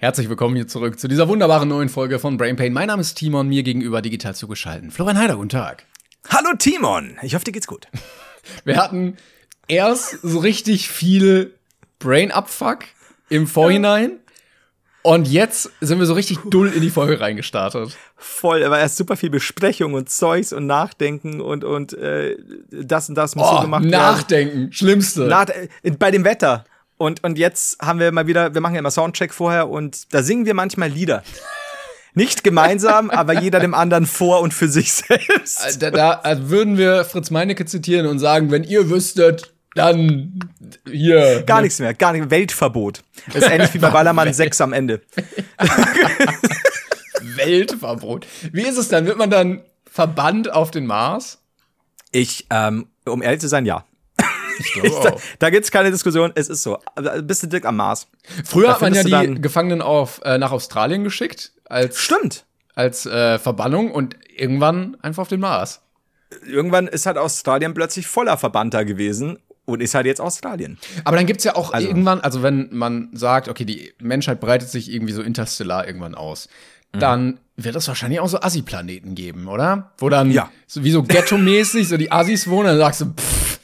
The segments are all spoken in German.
Herzlich willkommen hier zurück zu dieser wunderbaren neuen Folge von Brain Pain. Mein Name ist Timon, mir gegenüber digital zugeschaltet. Florian Heider, guten Tag. Hallo Timon, ich hoffe, dir geht's gut. Wir hatten erst so richtig viel Brain-Abfuck im Vorhinein. Und jetzt sind wir so richtig dull in die Folge reingestartet. Voll, aber erst super viel Besprechung und Zeugs und Nachdenken und, und äh, das und das muss so Oh, gemacht werden. nachdenken, schlimmste. Nach, äh, bei dem Wetter. Und, und jetzt haben wir mal wieder, wir machen ja immer Soundcheck vorher und da singen wir manchmal Lieder. Nicht gemeinsam, aber jeder dem anderen vor und für sich selbst. da, da als würden wir Fritz Meinecke zitieren und sagen, wenn ihr wüsstet, dann hier. Gar nichts mehr, gar nicht. Weltverbot. Das ist ähnlich wie bei Ballermann 6 am Ende. Weltverbot. Wie ist es dann? Wird man dann verbannt auf den Mars? Ich, ähm, um ehrlich zu sein, ja. Ich glaube Da, da gibt's keine Diskussion, es ist so. Also, Bist du dick am Mars? Früher hat man ja die Gefangenen auf, äh, nach Australien geschickt als, Stimmt. als äh, Verbannung und irgendwann einfach auf den Mars. Irgendwann ist halt Australien plötzlich voller Verbannter gewesen und ist halt jetzt Australien. Aber dann gibt's ja auch Also- irgendwann, also wenn man sagt, okay, die Menschheit breitet sich irgendwie so interstellar irgendwann aus, Mhm. dann wird es wahrscheinlich auch so Assi-Planeten geben, oder? Wo dann Ja. so wie so ghetto-mäßig so die Assis wohnen, dann sagst du, pff,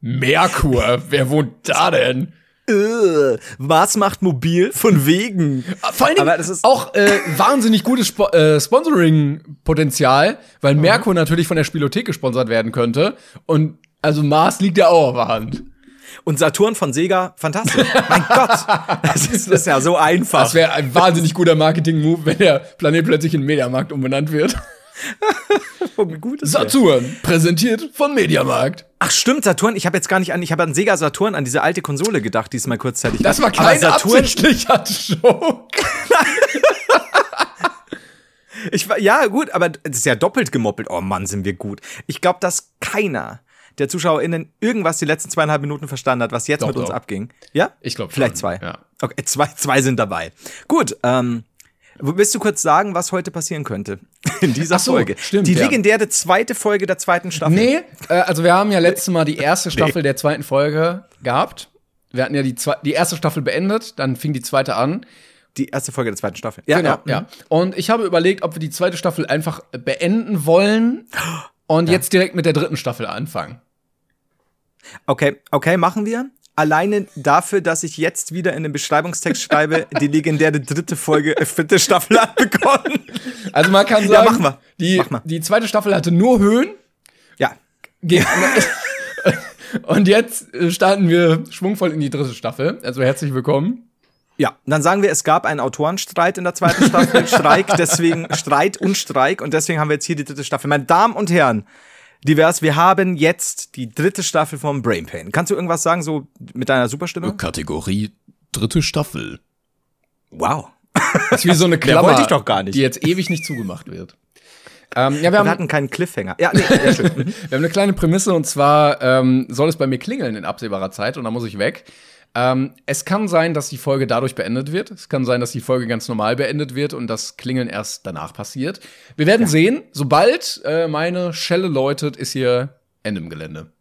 Merkur, wer wohnt da denn? Äh, was macht mobil? Von wegen. Vor allen Dingen Aber das ist- auch äh, wahnsinnig gutes Spo äh, Sponsoring-Potenzial, weil Mhm. Merkur natürlich von der Spielothek gesponsert werden könnte. Und also Mars liegt ja auch auf der Hand. Und Saturn von Sega, fantastisch. mein Gott. Das ist, das ist ja so einfach. Das wäre ein wahnsinnig guter Marketing-Move, wenn der Planet plötzlich in Mediamarkt umbenannt wird. Saturn, präsentiert von Mediamarkt. Ach stimmt, Saturn. Ich habe jetzt gar nicht an, ich habe an Sega Saturn, an diese alte Konsole gedacht, die es mal kurzzeitig Das war Aber kein Saturn. absichtlicher Joke. Ich war, ja, gut, aber das ist ja doppelt gemoppelt. Oh Mann, sind wir gut. Ich glaube, dass keiner der ZuschauerInnen irgendwas die letzten zweieinhalb Minuten verstanden hat, was jetzt Doch, mit uns doch. abging. Ja? Ich glaub Vielleicht schon, zwei. ja. Okay, zwei, zwei sind dabei. Gut, ähm, Willst du kurz sagen, was heute passieren könnte? In dieser Ach so, Folge. stimmt, Die ja. legendäre zweite Folge der zweiten Staffel. Nee, äh, also wir haben ja letztes Mal die erste Staffel der zweiten Folge gehabt. Wir hatten ja die, zwe die erste Staffel beendet, dann fing die zweite an. Die erste Folge der zweiten Staffel. Ja, Genau, ja. Und ich habe überlegt, ob wir die zweite Staffel einfach beenden wollen und jetzt direkt mit der dritten Staffel anfangen. Okay, okay, machen wir. Alleine dafür, dass ich jetzt wieder in den Beschreibungstext schreibe, die legendäre dritte Folge, äh, vierte Staffel hat begonnen. Also man kann Ja, sagen, machen wir. Die, Mach mal. die zweite Staffel hatte nur Höhen. Ja, und jetzt äh, starten wir schwungvoll in die dritte Staffel. Also herzlich willkommen. Ja, dann sagen wir, es gab einen Autorenstreit in der zweiten Staffel, Streik, deswegen Streit und Streik und deswegen haben wir jetzt hier die dritte Staffel. Meine Damen und Herren, divers, wir haben jetzt die dritte Staffel vom Brain Pain. Kannst du irgendwas sagen, so mit deiner Superstimme? Kategorie dritte Staffel. Wow. Das ist wie so eine Klammer, wollte ich doch gar nicht. die jetzt ewig nicht zugemacht wird. Ähm, ja, wir Wir haben, hatten keinen Cliffhanger. Ja, nee, ja, schön. wir haben eine kleine Prämisse und zwar ähm, soll es bei mir klingeln in absehbarer Zeit und dann muss ich weg. Ähm, es kann sein, dass die Folge dadurch beendet wird. Es kann sein, dass die Folge ganz normal beendet wird und das Klingeln erst danach passiert. Wir werden sehen. Sobald äh, meine Schelle läutet, ist hier Ende im Gelände.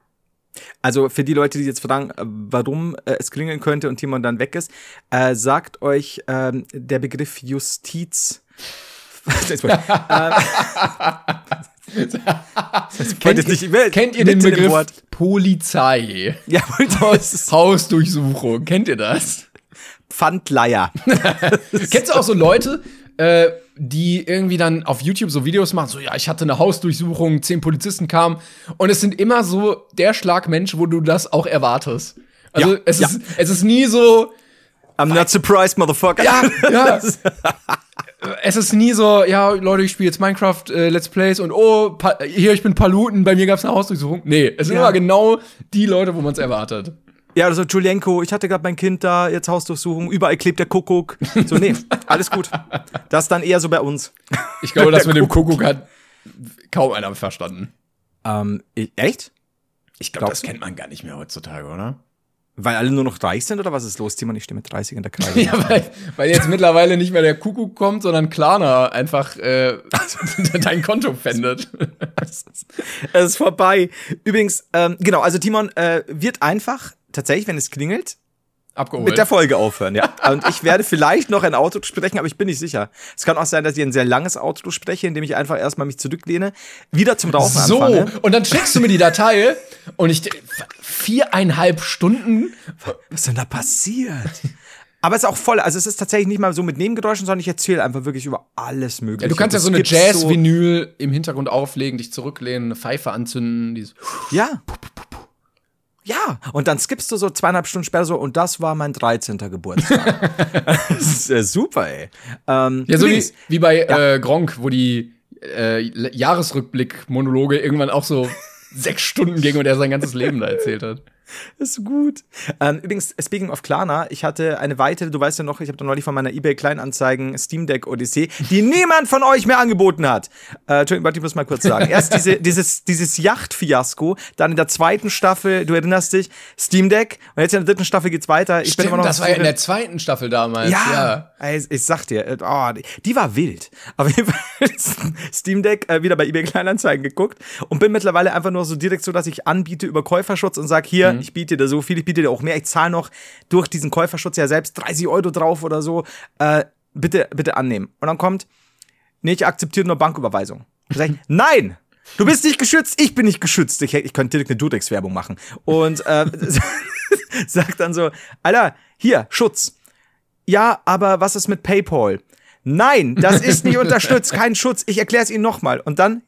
Also für die Leute, die jetzt fragen, äh, warum äh, es klingeln könnte und Timon dann weg ist, äh, sagt euch ähm, der Begriff Justiz. Wollte ich- ähm, ich nicht- ich will- kennt ihr den Begriff Wort. Polizei? Ja, das ist Hausdurchsuchung. Kennt ihr das? Pfandleier. Kennst du auch so Leute, äh, die irgendwie dann auf YouTube so Videos machen, so ja, ich hatte eine Hausdurchsuchung, zehn Polizisten kamen und es sind immer so der Schlagmensch, wo du das auch erwartest. Also Ja, es, ja. ist, es ist nie so, I'm not surprised, motherfucker. ja, ja. Es ist nie so, ja, Leute, ich spiele jetzt Minecraft äh, Let's Plays und oh, pa hier, ich bin Paluten, bei mir gab's eine Hausdurchsuchung. Nee, es sind Ja. immer genau die Leute, wo man es erwartet. Ja, also Julienko, ich hatte gerade mein Kind da, jetzt Hausdurchsuchung, überall klebt der Kuckuck. So, nee, alles gut. Das dann eher so bei uns. Ich glaube, das mit dem Kuckuck hat kaum einer verstanden. Ähm, ich- echt? Ich glaube, das kennt man gar nicht mehr heutzutage, oder? Weil alle nur noch reich sind oder was ist los, Timon? Ich stehe mit 30 in der Kreide. Ja, weil, weil jetzt mittlerweile nicht mehr der Kuckuck kommt, sondern Klarna einfach äh, dein Konto pfändet. Es ist vorbei. Übrigens, ähm, genau, also Timon äh, wird einfach tatsächlich, wenn es klingelt, Abgeholt. mit der Folge aufhören, ja. Und ich werde vielleicht noch ein Auto sprechen, aber ich bin nicht sicher. Es kann auch sein, dass ich ein sehr langes Auto spreche, indem ich einfach erstmal mich zurücklehne, wieder zum Rauchen so, anfange. und dann schickst du mir die Datei und ich viereinhalb Stunden. Was ist denn da passiert? Aber es ist auch voll, also es ist tatsächlich nicht mal so mit Nebengeräuschen, sondern ich erzähle einfach wirklich über alles mögliche. Ja, du kannst ja so eine Jazz-Vinyl im Hintergrund auflegen, dich zurücklehnen, eine Pfeife anzünden. Dieses Ja. Ja, und dann skippst du so zweieinhalb Stunden später so, und das war mein 13. Geburtstag. das ist äh, super, ey. Ähm, Ja, so wie, wie bei äh, Gronk, wo die äh, Jahresrückblick-Monologe irgendwann auch so sechs Stunden gingen und er sein ganzes Leben da erzählt hat. ist gut. Ähm, übrigens, speaking of Klarna, ich hatte eine weitere, du weißt ja noch, ich habe da neulich von meiner eBay Kleinanzeigen Steam Deck Odyssee, die niemand von euch mehr angeboten hat. Äh, Entschuldigung, warte, ich muss mal kurz sagen. Erst diese, dieses, dieses Yacht-Fiasko, dann in der zweiten Staffel, du erinnerst dich, Steam Deck und jetzt in der dritten Staffel geht's weiter. Ich bin immer noch das war ja in der zweiten Staffel damals. ja, ja. Ich, ich sag dir, äh, oh, die, war wild. Auf jeden Fall Steam Deck äh, wieder bei eBay Kleinanzeigen geguckt und bin mittlerweile einfach nur so direkt so, dass ich anbiete über Käuferschutz und sag hier, Mhm. ich biete dir so viel, ich biete dir auch mehr, ich zahle noch durch diesen Käuferschutz ja selbst 30 Euro drauf oder so. Äh, bitte, bitte annehmen. Und dann kommt, nee, ich akzeptiere nur Banküberweisung. Ich, nein! Du bist nicht geschützt, ich bin nicht geschützt. Ich, ich könnte direkt eine Durex-Werbung machen. Und äh, sagt dann so, Alter, hier, Schutz. Ja, aber was ist mit PayPal? Nein, das ist nicht unterstützt, kein Schutz. Ich erkläre es Ihnen nochmal. Und dann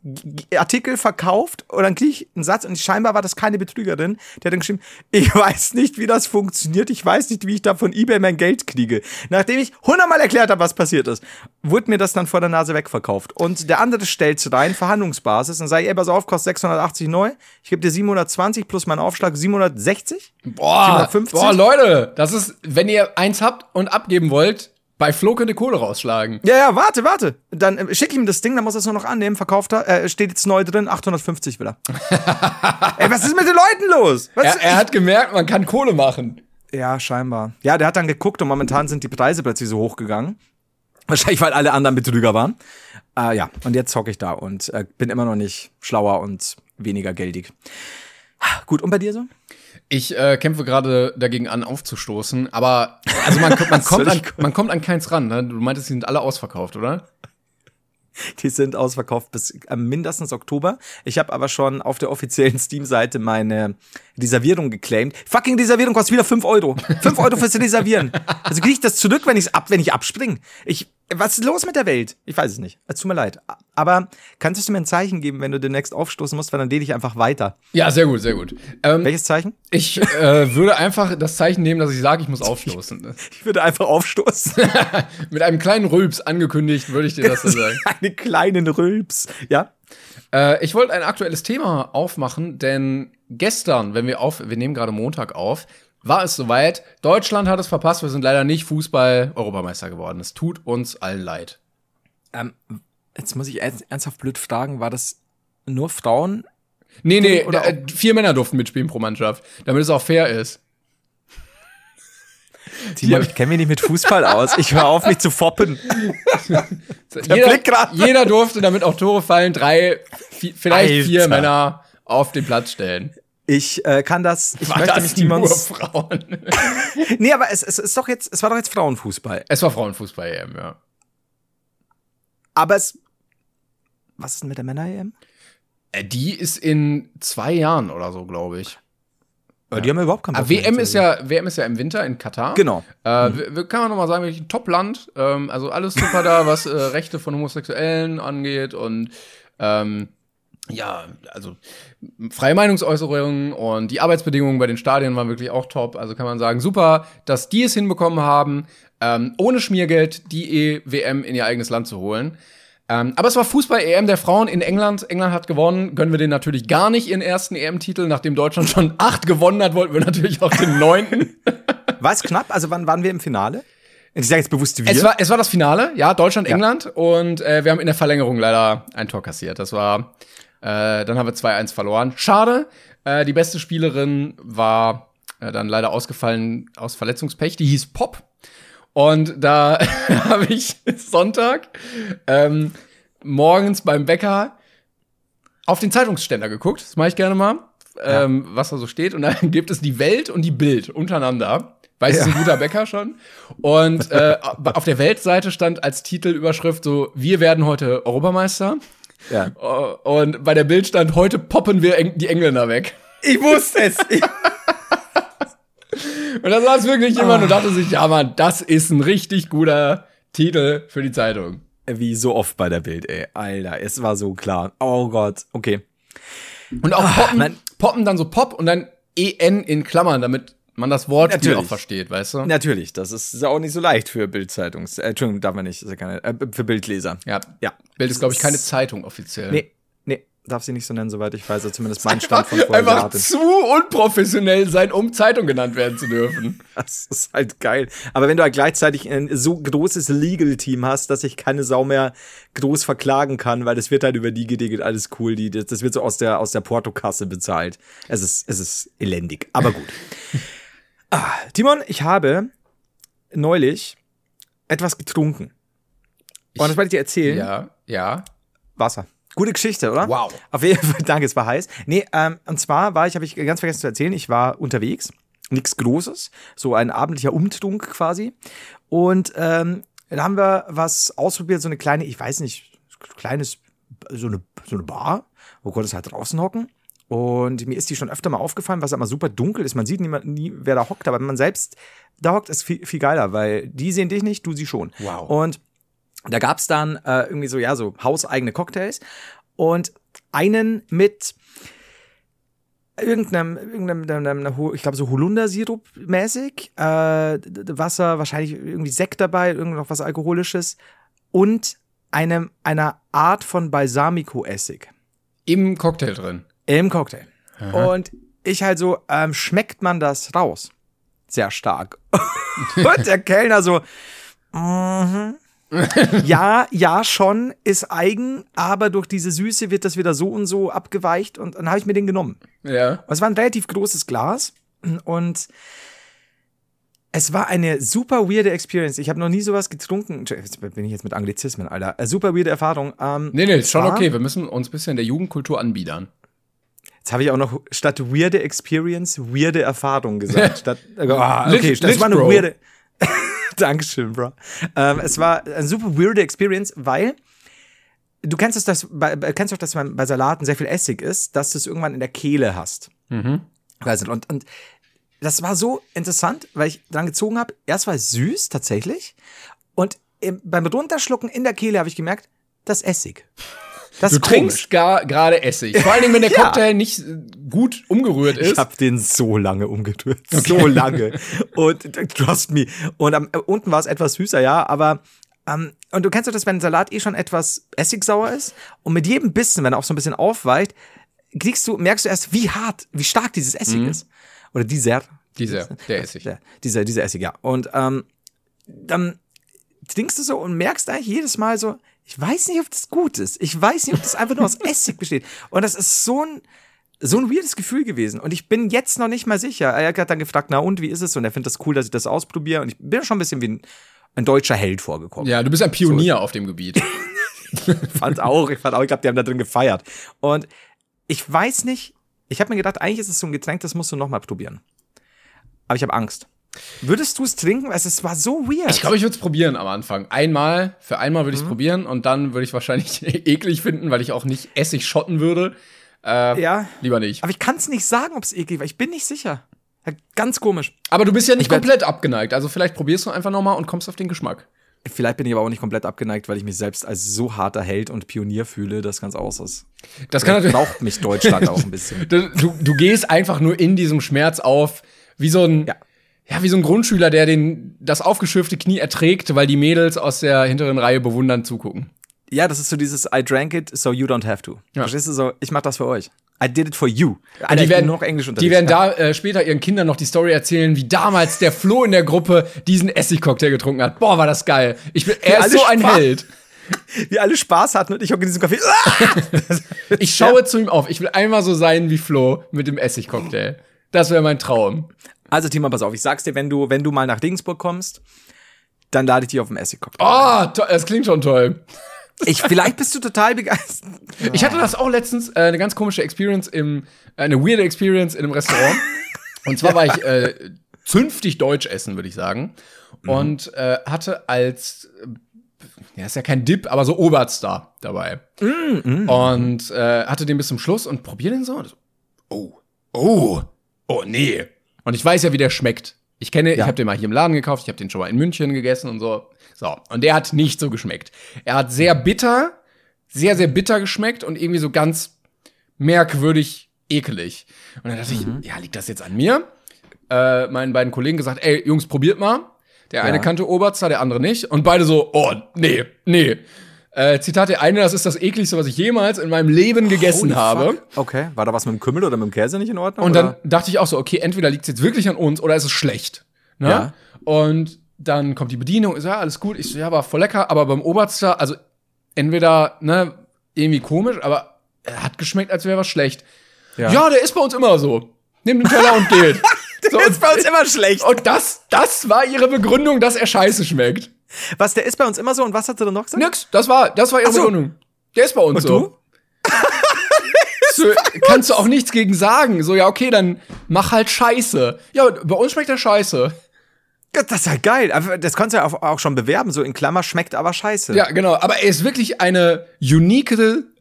Artikel verkauft und dann kriege ich einen Satz und scheinbar war das keine Betrügerin. Der hat dann geschrieben, ich weiß nicht, wie das funktioniert. Ich weiß nicht, wie ich da von eBay mein Geld kriege. Nachdem ich hundertmal erklärt habe, was passiert ist, wurde mir das dann vor der Nase wegverkauft. Und der andere stellt rein, Verhandlungsbasis, und sage, ey, pass auf, kostet 680 neu. Ich gebe dir 720 plus meinen Aufschlag 760. Boah, 750? boah, Leute, das ist, wenn ihr eins habt und abgeben wollt, bei Flo könnt ihr Kohle rausschlagen. Ja, ja, warte, warte. Dann äh, schick ihm das Ding, dann muss er es nur noch annehmen. Verkauft er, äh, steht jetzt neu drin, 850 will er. Ey, was ist mit den Leuten los? Was, Er, er hat gemerkt, man kann Kohle machen. ja, scheinbar. Ja, der hat dann geguckt und momentan sind die Preise plötzlich so hochgegangen. Wahrscheinlich, weil alle anderen Betrüger waren. Äh, ja, und jetzt zocke ich da und äh, bin immer noch nicht schlauer und weniger geldig. Gut, und bei dir so? Ich äh, kämpfe gerade dagegen an, aufzustoßen, aber also man, man, kommt, an, man kommt an keins ran. Ne? Du meintest, die sind alle ausverkauft, oder? Die sind ausverkauft bis äh, mindestens Oktober. Ich habe aber schon auf der offiziellen Steam-Seite meine Reservierung geclaimed. Fucking Reservierung kostet wieder 5 Euro. 5 Euro fürs Reservieren. Also kriege ich das zurück, wenn, ich's ab, wenn ich abspring. Ich, was ist los mit der Welt? Ich weiß es nicht. Es tut mir leid. Aber kannst du mir ein Zeichen geben, wenn du demnächst aufstoßen musst, weil dann lehne ich einfach weiter. Ja, sehr gut, sehr gut. Ähm, Welches Zeichen? ich äh, würde einfach das Zeichen nehmen, dass ich sage, ich muss aufstoßen. Ich würde einfach aufstoßen. Mit einem kleinen Rülps angekündigt, würde ich dir das dann sagen. Eine kleinen Rülps. Ja? Äh, ich wollte ein aktuelles Thema aufmachen, denn gestern, wenn wir auf, wir nehmen gerade Montag auf, war es soweit. Deutschland hat es verpasst. Wir sind leider nicht Fußball-Europameister geworden. Es tut uns allen leid. Ähm, jetzt muss ich ernst- ernsthaft blöd fragen, war das nur Frauen? Nee, nee, Oder äh, vier Männer durften mitspielen pro Mannschaft, damit es auch fair ist. Timon, ich kenne mich nicht mit Fußball aus. Ich höre auf, mich zu foppen. Jeder, jeder durfte, damit auch Tore fallen, drei, vi- vielleicht Alter. vier Männer auf den Platz stellen. Ich äh, kann das. Ich War möchte das mich nur Timons. Frauen? Nee, aber es, es ist doch jetzt, es war doch jetzt Frauenfußball. es war Frauenfußball-EM, ja. Aber es. Was ist denn mit der Männer-EM? Äh, Die ist in zwei Jahren oder so, glaube ich. Die haben ja überhaupt keinen mehr WM ist ja, WM ist ja im Winter in Katar. Genau. Äh, wir- kann man nochmal sagen, wirklich ein Top-Land. Ähm, also alles super da, was äh, Rechte von Homosexuellen angeht und ähm, ja, also freie Meinungsäußerungen und die Arbeitsbedingungen bei den Stadien waren wirklich auch top. Also kann man sagen, super, dass die es hinbekommen haben, ähm, ohne Schmiergeld die EWM in ihr eigenes Land zu holen. Ähm, aber es war Fußball-EM der Frauen in England. England hat gewonnen. Gönnen wir den natürlich gar nicht ihren ersten EM-Titel. Nachdem Deutschland schon acht gewonnen hat, wollten wir natürlich auch den neunten. War es knapp? Also wann waren wir im Finale? Ich sage jetzt bewusst wir. Es war, es war das Finale, ja, Deutschland-England. Und äh, wir haben in der Verlängerung leider ein Tor kassiert. Das war, äh, dann haben wir 2-1 verloren. Schade. Äh, die beste Spielerin war äh, dann leider ausgefallen aus Verletzungspech. Die hieß Pop. Und da habe ich Sonntag ähm, morgens beim Bäcker auf den Zeitungsständer geguckt. Das mache ich gerne mal, ähm, was da so steht. Und dann gibt es die Welt und die Bild untereinander. Weiß ja. ist ein guter Bäcker schon. Und äh, auf der Weltseite stand als Titelüberschrift so: Wir werden heute Europameister. Ja. Und bei der Bild stand: Heute poppen wir die Engländer weg. Ich wusste es. Und da saß wirklich jemand oh. und dachte sich, ja Mann, das ist ein richtig guter Titel für die Zeitung. Wie so oft bei der Bild, ey. Alter, es war so klar. Oh Gott, okay. Und auch poppen, ah, poppen dann so Pop und dann EN in Klammern, damit man das Wort auch versteht, weißt du? Natürlich, das ist auch nicht so leicht für Bildzeitungs. Äh, Entschuldigung, darf man nicht, ist ja keine, äh, für Bildleser. Ja, ja. Bild ist, glaube ich, keine Zeitung offiziell. Nee, darf sie nicht so nennen, soweit ich weiß. Zumindest mein Stand von vorher. Einfach zu unprofessionell sein, um Zeitung genannt werden zu dürfen. Das ist halt geil. Aber wenn du halt gleichzeitig ein so großes Legal-Team hast, dass ich keine Sau mehr groß verklagen kann, weil das wird halt über die gedeckelt, alles cool. Die, das wird so aus der, aus der Portokasse bezahlt. Es ist, es ist elendig. Aber gut. Ah, Timon, ich habe neulich etwas getrunken. Und das wollte ich dir erzählen. Ja, ja. Wasser. Gute Geschichte, oder? Wow. Auf jeden Fall, danke, es war heiß. Nee, ähm, und zwar war ich, habe ich ganz vergessen zu erzählen, ich war unterwegs, nichts Großes, so ein abendlicher Umtrunk quasi. Und ähm, dann haben wir was ausprobiert, so eine kleine, ich weiß nicht, kleines, so eine, so eine Bar, wo konntest halt draußen hocken. Und mir ist die schon öfter mal aufgefallen, was immer super dunkel ist. Man sieht nie, nie, wer da hockt, aber wenn man selbst da hockt, ist viel, viel geiler, weil die sehen dich nicht, du sie schon. Wow. Und da gab's dann äh, irgendwie so, ja, so hauseigene Cocktails und einen mit irgendeinem, irgendeinem ich glaube so Holundersirup mäßig, äh, Wasser, wahrscheinlich irgendwie Sekt dabei, irgend noch was Alkoholisches und einem, einer Art von Balsamico-Essig. Im Cocktail drin? Im Cocktail. Aha. Und ich halt so, ähm, schmeckt man das raus? Sehr stark. und der Kellner so, mhm. ja, ja, schon, ist eigen, aber durch diese Süße wird das wieder so und so abgeweicht und dann habe ich mir den genommen. Ja. Und es war ein relativ großes Glas und es war eine super weirde Experience. Ich habe noch nie sowas getrunken. Jetzt bin ich jetzt mit Anglizismen, Alter. Super weirde Erfahrung. Ähm, nee, nee, ist schon okay. Wir müssen uns ein bisschen der Jugendkultur anbiedern. Jetzt habe ich auch noch statt weirde Experience weirde Erfahrung gesagt. statt, oh, okay, das war eine weirde. Dankeschön, Bro. Ähm, es war eine super weirde Experience, weil du kennst es, dass bei, kennst doch, dass man bei Salaten sehr viel Essig ist, dass du es irgendwann in der Kehle hast. Mhm. Und, und das war so interessant, weil ich dran gezogen habe. Erst war es süß tatsächlich und beim Runterschlucken in der Kehle habe ich gemerkt, das Essig. Das du trinkst gerade Essig. Vor allen Dingen, wenn der ja. Cocktail nicht gut umgerührt ist. Ich habe den so lange umgerührt. Okay. So lange. Und trust me. Und um, unten war es etwas süßer, ja, aber um, ähm, und du kennst doch das, wenn ein Salat eh schon etwas essigsauer ist und mit jedem Bissen, wenn er auch so ein bisschen aufweicht, kriegst du, merkst du erst, wie hart, wie stark dieses Essig mhm. ist. Oder dieser. Dieser, der Essig. Der, dieser, dieser Essig, ja. Und ähm, dann trinkst du so und merkst eigentlich jedes Mal so, ich weiß nicht, ob das gut ist. Ich weiß nicht, ob das einfach nur aus Essig besteht. Und das ist so ein, so ein weirdes Gefühl gewesen. Und ich bin jetzt noch nicht mal sicher. Er hat dann gefragt, na und, wie ist es? Und er findet das cool, dass ich das ausprobiere. Und ich bin schon ein bisschen wie ein, ein deutscher Held vorgekommen. Ja, du bist ein Pionier so. auf dem Gebiet. fand auch, ich fand auch, ich glaube, die haben da drin gefeiert. Und ich weiß nicht, ich habe mir gedacht, eigentlich ist es so ein Getränk, das musst du noch mal probieren. Aber ich habe Angst. Würdest du es trinken? Also, es war so weird. Ich glaube, ich würde es probieren am Anfang. Einmal, für einmal würde ich es mhm. probieren und dann würde ich wahrscheinlich eklig finden, weil ich auch nicht Essig schotten würde. Äh, ja. Lieber nicht. Aber ich kann es nicht sagen, ob es eklig war. Ich bin nicht sicher. ganz komisch. Aber du bist ja nicht komplett abgeneigt. Also vielleicht probierst du einfach nochmal und kommst auf den Geschmack. Vielleicht bin ich aber auch nicht komplett abgeneigt, weil ich mich selbst als so harter Held und Pionier fühle, dass ganz aus ist. Das kann natürlich braucht mich Deutschland auch ein bisschen. Du, du gehst einfach nur in diesem Schmerz auf, wie so ein ja ja, wie so ein Grundschüler, der den, das aufgeschürfte Knie erträgt, weil die Mädels aus der hinteren Reihe bewundernd zugucken. Ja, das ist so dieses I drank it, so you don't have to. Ja. Verstehst du so? Ich mach das für euch. I did it for you. Alter, die werden, noch Englisch unterwegs. die werden da äh, später ihren Kindern noch die Story erzählen, wie damals der Flo in der Gruppe diesen Essigcocktail getrunken hat. Boah, war das geil. Ich bin, er ist so ein Spaß- Held. wir alle Spaß hatten und ich hocke in diesem Café. Ah! Ich schaue zu ihm auf. Ich will einmal so sein wie Flo mit dem Essigcocktail. Das wäre mein Traum. Also, Timo, pass auf. Ich sag's dir, wenn du, wenn du mal nach Regensburg kommst, dann lade ich dich auf dem Essigcocktail. Oh, to das klingt schon toll. Ich, vielleicht bist du total begeistert. Ich hatte das auch letztens, äh, eine ganz komische Experience im, äh, eine weirde Experience in einem Restaurant. Und zwar war ich äh, zünftig Deutsch essen, würde ich sagen. Und äh, hatte als, äh, ja, ist ja kein Dip, aber so Oberstar dabei. Und äh, hatte den bis zum Schluss und probier den so. Und so oh, oh, oh, nee. Und ich weiß ja, wie der schmeckt. Ich kenne, ich Ja. habe den mal hier im Laden gekauft, ich habe den schon mal in München gegessen und so. So, und der hat nicht so geschmeckt. Er hat sehr bitter, sehr, sehr bitter geschmeckt und irgendwie so ganz merkwürdig ekelig. Und dann dachte ich, ja, liegt das jetzt an mir? Äh, meinen beiden Kollegen gesagt, ey, Jungs, probiert mal. Der eine Ja. kannte Oberster, der andere nicht. Und beide so, oh, nee, nee. Äh, Zitat der eine, das ist das ekligste, was ich jemals in meinem Leben gegessen Holy habe. fuck. Okay, war da was mit dem Kümmel oder mit dem Käse nicht in Ordnung? Und dann oder? dachte ich auch so, okay, entweder liegt es jetzt wirklich an uns oder ist es schlecht. Ne? Ja. Und dann kommt die Bedienung, ist ja alles gut. Ich so, ja, war voll lecker, aber beim Oberster, also entweder, ne, irgendwie komisch, aber er hat geschmeckt, als wäre was schlecht. Ja. der ist bei uns immer so. Nimmt den Teller und geht. so, Der ist bei uns immer schlecht. und das, das war ihre Begründung, dass er scheiße schmeckt. Was, der ist bei uns immer so und was hat sie dann noch gesagt? Nix, das war, das war ihre so. Der ist bei uns Und so. du? so, kannst du auch nichts gegen sagen. So, ja, okay, dann mach halt Scheiße. Ja, bei uns schmeckt der Scheiße. Das ist ja geil. Das kannst du ja auch, auch schon bewerben, so in Klammer schmeckt aber scheiße. Ja, genau. Aber er ist wirklich eine unique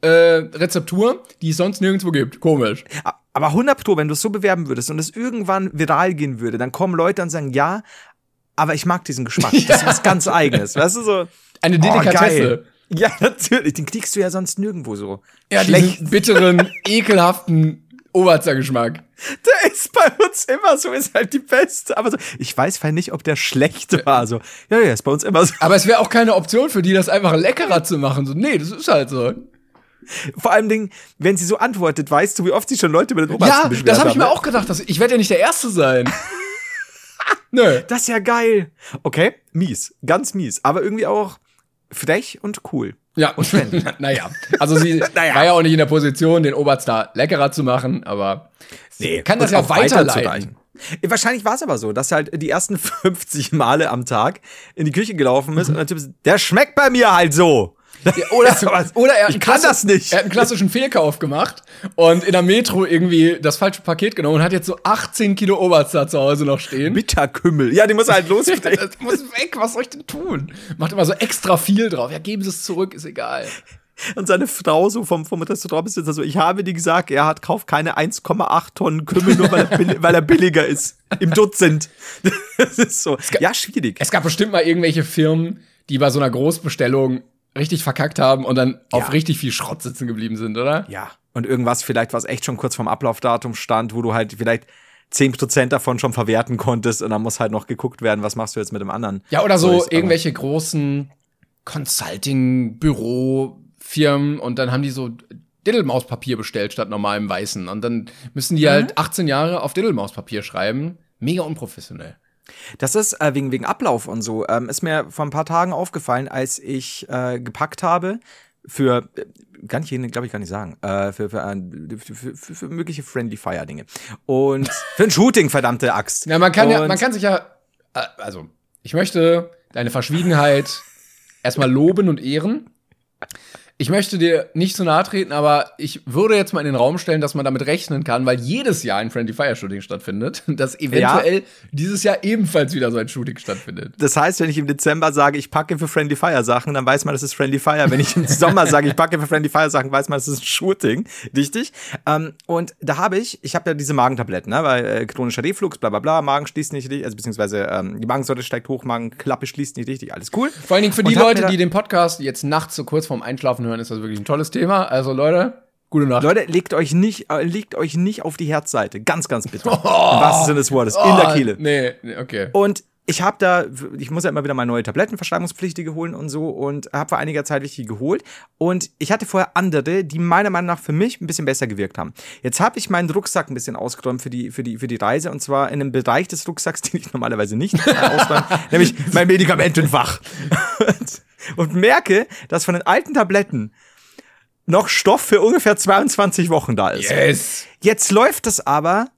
äh, Rezeptur, die es sonst nirgendwo gibt. Komisch. Aber 100 Pro, wenn du es so bewerben würdest und es irgendwann viral gehen würde, dann kommen Leute und sagen, ja, aber ich mag diesen Geschmack. Das ist was ganz eigenes. Weißt du, so. Eine Oh, Delikatesse. geil. Ja, natürlich. Den kriegst du ja sonst nirgendwo so. ja, Schlecht. diesen bitteren, ekelhaften Oberzer-Geschmack. Der ist bei uns immer so, ist halt die beste. Aber so, ich weiß halt nicht, ob der schlecht war. So, ja, ja, ist bei uns immer so. Aber es wäre auch keine Option für die, das einfach leckerer zu machen. So, nee, das ist halt so. Vor allem Dingen, wenn sie so antwortet, weißt du, wie oft sich schon Leute über den Obersten Ja, das habe ich mir ne? auch gedacht. Dass, ich werde ja nicht der Erste sein. Nö. Das ist ja geil. Okay, mies. Ganz mies. Aber irgendwie auch frech und cool. Ja, und naja. Also sie Naja. war ja auch nicht in der Position, den Oberstar leckerer zu machen, aber sie kann das ja auch weiterleiten. Wahrscheinlich war es aber so, dass er halt die ersten 50 Male am Tag in die Küche gelaufen ist und der Typ ist, der schmeckt bei mir halt so. Oder, Sowas. oder er ich kann das nicht. Er hat einen klassischen Fehlkauf gemacht und in der Metro irgendwie das falsche Paket genommen und hat jetzt so 18 Kilo Oberstar zu Hause noch stehen. Bitterkümmel. Ja, die muss er halt losbringen. Das muss weg, was soll ich denn tun? Macht immer so extra viel drauf. Ja, geben Sie es zurück, ist egal. Und seine Frau so vom, vom Restaurantbesitzer so, ich habe dir gesagt, er hat kauft keine 1,8 Tonnen Kümmel, nur weil er, weil er billiger ist. Im Dutzend. Das ist so. Ja, schwierig. Es gab bestimmt mal irgendwelche Firmen, die bei so einer Großbestellung richtig verkackt haben und dann auf richtig viel Schrott sitzen geblieben sind, oder? Ja. Und irgendwas vielleicht, was echt schon kurz vorm Ablaufdatum stand, wo du halt vielleicht 10% davon schon verwerten konntest und dann muss halt noch geguckt werden, was machst du jetzt mit dem anderen. Ja, oder so aber- irgendwelche großen Consulting-Büro-Firmen und dann haben die so Diddlemauspapier bestellt statt normalem Weißen. Und dann müssen die halt 18 Jahre auf Diddlemauspapier schreiben. Mega unprofessionell. Das ist äh, wegen, wegen Ablauf und so. Ähm, ist mir vor ein paar Tagen aufgefallen, als ich äh, gepackt habe für, äh, kann ich Ihnen, glaube ich, gar nicht sagen, äh, für, für, ein- für, für, für, mögliche Friendly Fire Dinge. Und für ein Shooting, verdammte Axt. Ja, man kann ja, Und- man kann sich ja, äh, also, ich möchte deine Verschwiegenheit erstmal loben und ehren. Ich möchte dir nicht zu nahe treten, aber ich würde jetzt mal in den Raum stellen, dass man damit rechnen kann, weil jedes Jahr ein Friendly Fire Shooting stattfindet, dass eventuell dieses Jahr ebenfalls wieder so ein Shooting stattfindet. Das heißt, wenn ich im Dezember sage, ich packe für Friendly Fire Sachen, dann weiß man, das ist Friendly Fire. Wenn ich im Sommer sage, ich packe für Friendly Fire Sachen, weiß man, das ist ein Shooting. Richtig? Ähm, und da habe ich, ich habe ja diese Magentabletten, ne, weil äh, chronischer Reflux, bla bla bla, Magen schließt nicht richtig, also beziehungsweise ähm, die Magensäure steigt hoch, Magenklappe schließt nicht richtig, alles cool. Vor allen Dingen für die Leute, die den Podcast jetzt nachts so kurz vorm Einschlafen hören, ist das wirklich ein tolles Thema. Also Leute, gute Nacht. Leute, legt euch nicht, äh, legt euch nicht auf die Herzseite. Ganz, ganz bitte. Im wahrsten Sinne des Wortes. In der Oh, Kehle. Nee, nee, okay. Und ich habe da, ich muss ja immer wieder mal neue Tabletten, verschreibungspflichtige holen und so und habe vor einiger Zeit welche geholt. Und ich hatte vorher andere, die meiner Meinung nach für mich ein bisschen besser gewirkt haben. Jetzt habe ich meinen Rucksack ein bisschen ausgeräumt für die, für die, für die Reise und zwar in einem Bereich des Rucksacks, den ich normalerweise nicht ausräume, nämlich mein Medikamentenfach. Und, merke, dass von den alten Tabletten noch Stoff für ungefähr 22 Wochen da ist. Yes. Jetzt läuft es aber.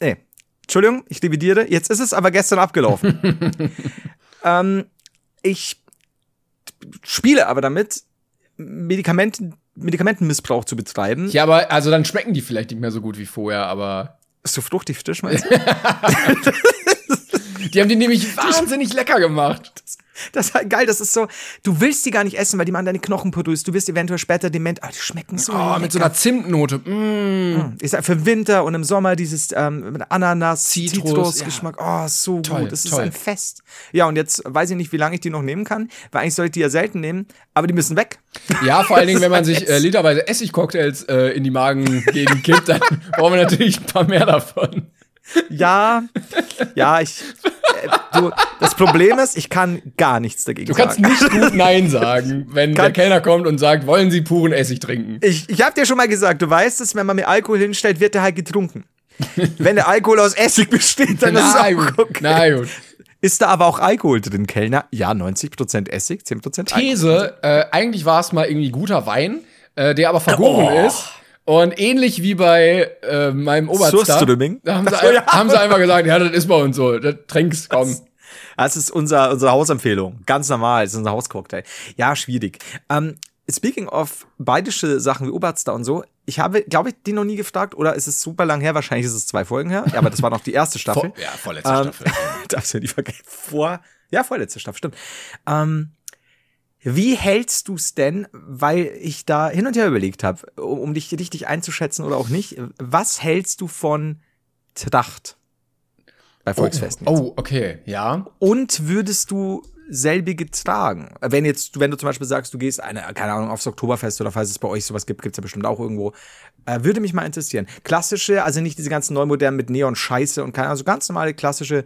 Nee. Entschuldigung, ich revidiere. Jetzt ist es aber gestern abgelaufen. ähm, ich spiele aber damit, Medikamenten, Medikamentenmissbrauch zu betreiben. Ja, aber also dann schmecken die vielleicht nicht mehr so gut wie vorher, aber. So fruchtig Fisch meinst du? Die haben die nämlich wahnsinnig lecker gemacht. Das ist halt geil, das ist so, du willst die gar nicht essen, weil die machen deine Knochen porös. Du wirst eventuell später dement. Aber die schmecken so. Oh, mit so einer Zimtnote. Mm. Ich sag, für Winter und im Sommer dieses ähm, mit Ananas, Zitrus, Zitrusgeschmack. Oh, so Toll, gut. Das ist toll. ein Fest. Ja, und jetzt weiß ich nicht, wie lange ich die noch nehmen kann, weil eigentlich sollte ich die ja selten nehmen, aber die müssen weg. Ja, vor allen Dingen, wenn man sich äh, literweise Essigcocktails äh, in die Magengegend kippt, dann brauchen wir natürlich ein paar mehr davon. Ja, ja, ich. Du, das Problem ist, ich kann gar nichts dagegen Du kannst sagen. nicht gut Nein sagen, wenn der Kann- Kellner kommt und sagt, wollen Sie puren Essig trinken? Ich, ich habe dir schon mal gesagt, du weißt es, wenn man mir Alkohol hinstellt, wird der halt getrunken. wenn der Alkohol aus Essig besteht, dann ist es Na auch okay. na gut. Ist da aber auch Alkohol drin, Kellner? Ja, 90% Essig, 10% Alkohol. These, äh, eigentlich war es mal irgendwie guter Wein, äh, der aber vergoren Oh. ist. Und ähnlich wie bei äh, meinem Oberstar, da haben sie, so, ja. haben sie einfach gesagt, ja, das ist bei uns so, das trinkst, komm. Das ist unser, unsere Hausempfehlung. Ganz normal, das ist unser Hauscocktail. Ja, schwierig. Ähm, speaking of bayerische Sachen wie Oberster und so, ich habe, glaube ich, den noch nie gefragt, oder ist es super lang her? Wahrscheinlich ist es zwei Folgen her. Ja, aber das war noch die erste Staffel. Vor, ja, vorletzte Ähm, Staffel. Darfst du ja nicht vergessen. Vor, ja, vorletzte Staffel, stimmt. Ähm, wie hältst du es denn, weil ich da hin und her überlegt habe, um, um dich richtig einzuschätzen oder auch nicht, was hältst du von Tracht bei Volksfesten? Oh, okay, ja. Und würdest du selbige tragen? Wenn jetzt, wenn du zum Beispiel sagst, du gehst eine, keine Ahnung, aufs Oktoberfest oder falls es bei euch sowas gibt, gibt's ja bestimmt auch irgendwo. Äh, würde mich mal interessieren. Klassische, also nicht diese ganzen neumodernen mit Neon-Scheiße und keine Ahnung, also ganz normale, klassische,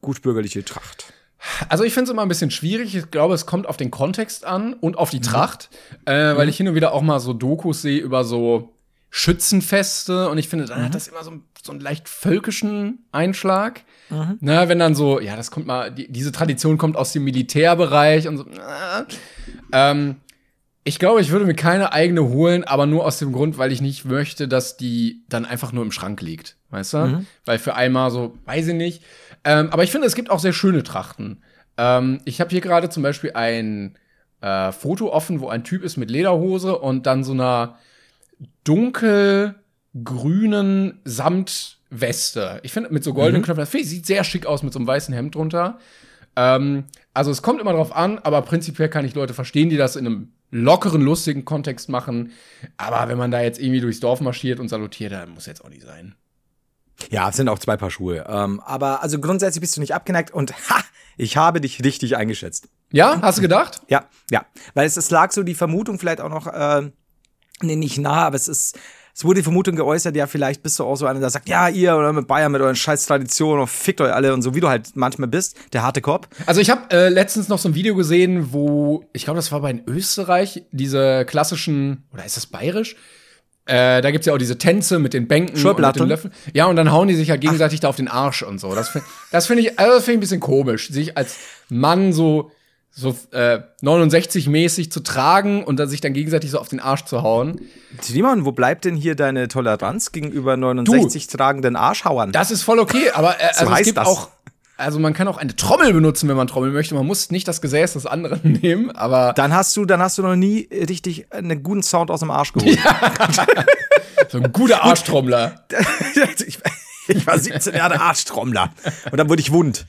gutbürgerliche Tracht. Also ich finde es immer ein bisschen schwierig. Ich glaube, es kommt auf den Kontext an und auf die Tracht, äh, weil ich hin und wieder auch mal so Dokus sehe über so Schützenfeste und ich finde, dann hat das immer so, einen- so einen leicht völkischen Einschlag. Na, wenn dann so, ja, das kommt mal, die, diese Tradition kommt aus dem Militärbereich und so. na. Ähm, ich glaube, ich würde mir keine eigene holen, aber nur aus dem Grund, weil ich nicht möchte, dass die dann einfach nur im Schrank liegt. Weißt du? Weil für einmal so, weiß ich nicht. Ähm, aber ich finde, es gibt auch sehr schöne Trachten. Ähm, ich habe hier gerade zum Beispiel ein äh, Foto offen, wo ein Typ ist mit Lederhose und dann so einer dunkelgrünen Samtweste. Ich finde, mit so goldenen Knöpfen, das ich, sieht sehr schick aus mit so einem weißen Hemd drunter. Ähm, also es kommt immer drauf an, aber prinzipiell kann ich Leute verstehen, die das in einem lockeren, lustigen Kontext machen. Aber wenn man da jetzt irgendwie durchs Dorf marschiert und salutiert, dann muss jetzt auch nicht sein. Ja, es sind auch zwei Paar Schuhe. Ähm, aber also grundsätzlich bist du nicht abgeneigt und ha, ich habe dich richtig eingeschätzt. Ja, hast du gedacht? Ja, ja. Weil es, es lag so die Vermutung vielleicht auch noch, äh, nee, nicht nah, aber es ist, es wurde die Vermutung geäußert, ja, vielleicht bist du auch so einer, der sagt, ja, ihr oder mit Bayern mit euren scheiß Traditionen und fickt euch alle und so, wie du halt manchmal bist, der harte Kopf. Also ich habe äh, letztens noch so ein Video gesehen, wo ich glaube, das war bei in Österreich diese klassischen oder ist das bayerisch? Äh, da gibt's ja auch diese Tänze mit den Bänken und mit Schurplatten? den Löffeln. Ja, und dann hauen die sich ja gegenseitig da auf den Arsch und so. Das, find- das finde ich, also das finde ich ein bisschen komisch, sich als Mann so so äh, 69-mäßig zu tragen und dann sich dann gegenseitig so auf den Arsch zu hauen. Simon, wo bleibt denn hier deine Toleranz gegenüber 69 tragenden Arschhauern? Das ist voll okay, aber äh, So also es heißt gibt das. auch also man kann auch eine Trommel benutzen, wenn man trommeln möchte. Man muss nicht das Gesäß des anderen nehmen, aber dann hast du, dann hast du noch nie richtig einen guten Sound aus dem Arsch geholt. so ein guter Arschtrommler. ich, ich war 17 Jahre Arschtrommler. Und dann wurde ich wund.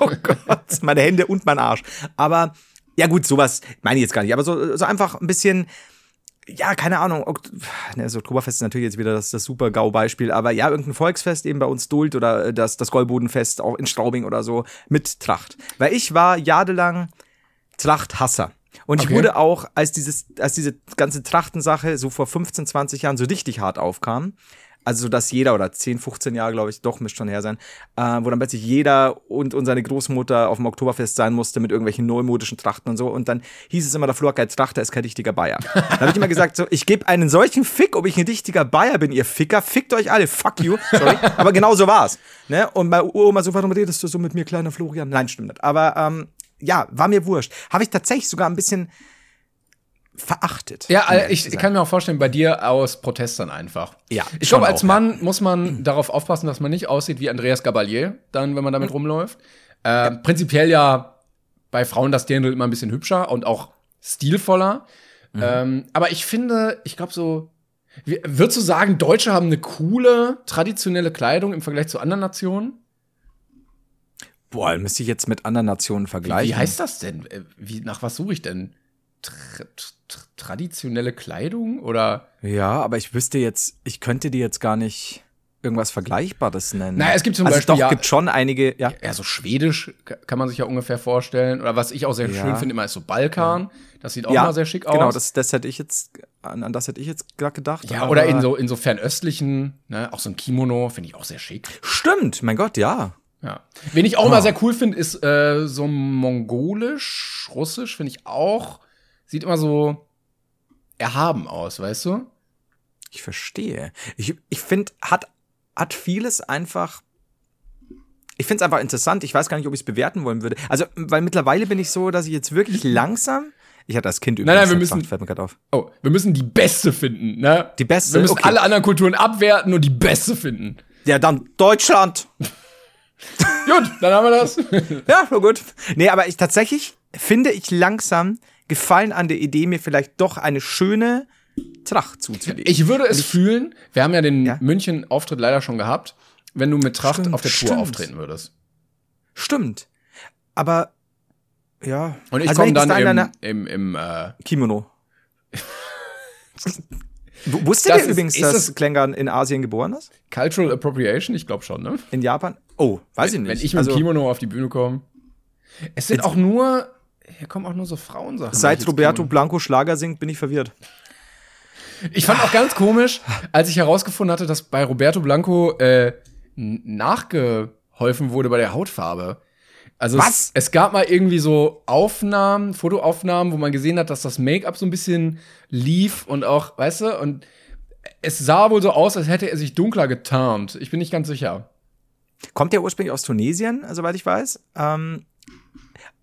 oh Gott, meine Hände und mein Arsch. Aber, ja gut, sowas meine ich jetzt gar nicht. Aber so, so einfach ein bisschen, ja, keine Ahnung. Okt ne, das Oktoberfest ist natürlich jetzt wieder das, das super GAU-Beispiel. Aber ja, irgendein Volksfest eben bei uns Duld oder äh, das, das Goldbodenfest auch in Straubing oder so mit Tracht. Weil ich war jahrelang Trachthasser. Und ich Okay. wurde auch, als dieses, als diese ganze Trachtensache so vor 15, 20 Jahren so richtig hart aufkam, Also, so dass jeder, oder 10, 15 Jahre, glaube ich, doch, müsste schon her sein, äh, wo dann plötzlich jeder und, und seine Großmutter auf dem Oktoberfest sein musste mit irgendwelchen neumodischen Trachten und so. Und dann hieß es immer, der kein Trachter ist kein richtiger Bayer. Dann habe ich immer gesagt, so, ich gebe einen solchen Fick, ob ich ein richtiger Bayer bin, ihr Ficker. Fickt euch alle, fuck you. Sorry. Aber genau so war's. Ne? Und bei Oma so, warum redest du so mit mir, kleiner Florian? Nein, stimmt nicht. Aber ähm, ja, war mir wurscht. Habe ich tatsächlich sogar ein bisschen verachtet. Ja, ehrlich ich sein. kann mir auch vorstellen, bei dir aus Protest dann einfach. Ja, Ich glaube, als auch, Mann muss man darauf aufpassen, dass man nicht aussieht wie Andreas Gabalier, dann, wenn man damit rumläuft. Äh, Prinzipiell ja bei Frauen das Dirndl immer ein bisschen hübscher und auch stilvoller. Ähm, aber ich finde, ich glaube so, wie- würdest du sagen, Deutsche haben eine coole, traditionelle Kleidung im Vergleich zu anderen Nationen? Boah, müsste ich jetzt mit anderen Nationen Wie, vergleichen. wie heißt das denn? Äh, Wie, nach was suche ich denn? Tra tra traditionelle Kleidung oder? Ja, aber ich wüsste jetzt, ich könnte dir jetzt gar nicht irgendwas Vergleichbares nennen. Naja, es gibt zum also Beispiel doch, ja- gibt schon einige, ja. Ja, so schwedisch ka- kann man sich ja ungefähr vorstellen. Oder was ich auch sehr Ja. schön finde, immer ist so Balkan. Das sieht auch ja, mal sehr schick aus. Genau, das, das hätte ich jetzt, an, an das hätte ich jetzt gerade gedacht. ja, oder in so, in so fernöstlichen, ne, auch so ein Kimono, finde ich auch sehr schick. Stimmt, mein Gott, ja. Ja. Wen ich auch mal sehr cool finde, ist äh, so mongolisch, russisch, finde ich auch. Sieht immer so erhaben aus, weißt du? Ich verstehe. Ich, ich finde, hat, hat vieles einfach. Ich finde es einfach interessant. Ich weiß gar nicht, ob ich es bewerten wollen würde. Also, weil mittlerweile bin ich so, dass ich jetzt wirklich langsam. Ich hatte als Kind übrigens. nein, wir gesagt, müssen- Fällt mir gerade auf. Oh, wir müssen die beste finden, ne? Die beste, Wir müssen okay. alle anderen Kulturen abwerten und die beste finden. Ja, dann Deutschland. Gut, dann haben wir das. Ja, nur gut. Nee, aber ich tatsächlich finde ich langsam Gefallen an der Idee, mir vielleicht doch eine schöne Tracht zuzulegen. Ich würde es fühlen, wir haben ja den Ja? München-Auftritt leider schon gehabt, wenn du mit Tracht Stimmt, auf der Tour stimmt. auftreten würdest. Stimmt. Aber ja. Und ich Also wenn komme dann dahin im, eine- im, im äh, Kimono. W- Wusstet Das ihr ist- übrigens, ist dass es- Klängern in Asien geboren ist? Cultural Appropriation, ich glaube schon, ne? In Japan? Oh, weiß ich nicht. Wenn ich mit also, Kimono auf die Bühne komme. Es sind auch nur, hier kommen auch nur so Frauensachen. seit Roberto Blanco Schlager singt, bin ich verwirrt. Ich fand auch ganz komisch, als ich herausgefunden hatte, dass bei Roberto Blanco äh, nachgeholfen wurde bei der Hautfarbe. Also Was? Es, es gab mal irgendwie so Aufnahmen, Fotoaufnahmen, wo man gesehen hat, dass das Make-up so ein bisschen lief und auch, weißt du, und es sah wohl so aus, als hätte er sich dunkler getarnt. Ich bin nicht ganz sicher. Kommt der ursprünglich aus Tunesien, soweit ich weiß? Ähm,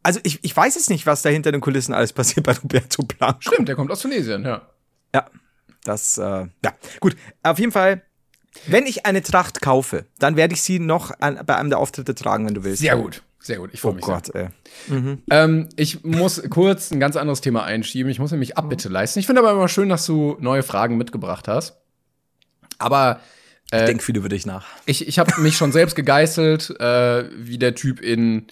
also ich, ich weiß jetzt nicht, was da hinter den Kulissen alles passiert bei Roberto Blanco. Stimmt, der kommt aus Tunesien, ja. Ja, das, äh, ja, gut. Auf jeden Fall, wenn ich eine Tracht kaufe, dann werde ich sie noch an, bei einem der Auftritte tragen, wenn du willst. Sehr gut, sehr gut. Ich freue Oh mich sehr. Gott, ey. Ähm, ich muss kurz ein ganz anderes Thema einschieben. Ich muss nämlich Abbitte leisten. Ich finde aber immer schön, dass du neue Fragen mitgebracht hast. Aber Ich denke viel über dich nach. ich, ich habe mich schon selbst gegeißelt, äh, wie der Typ in,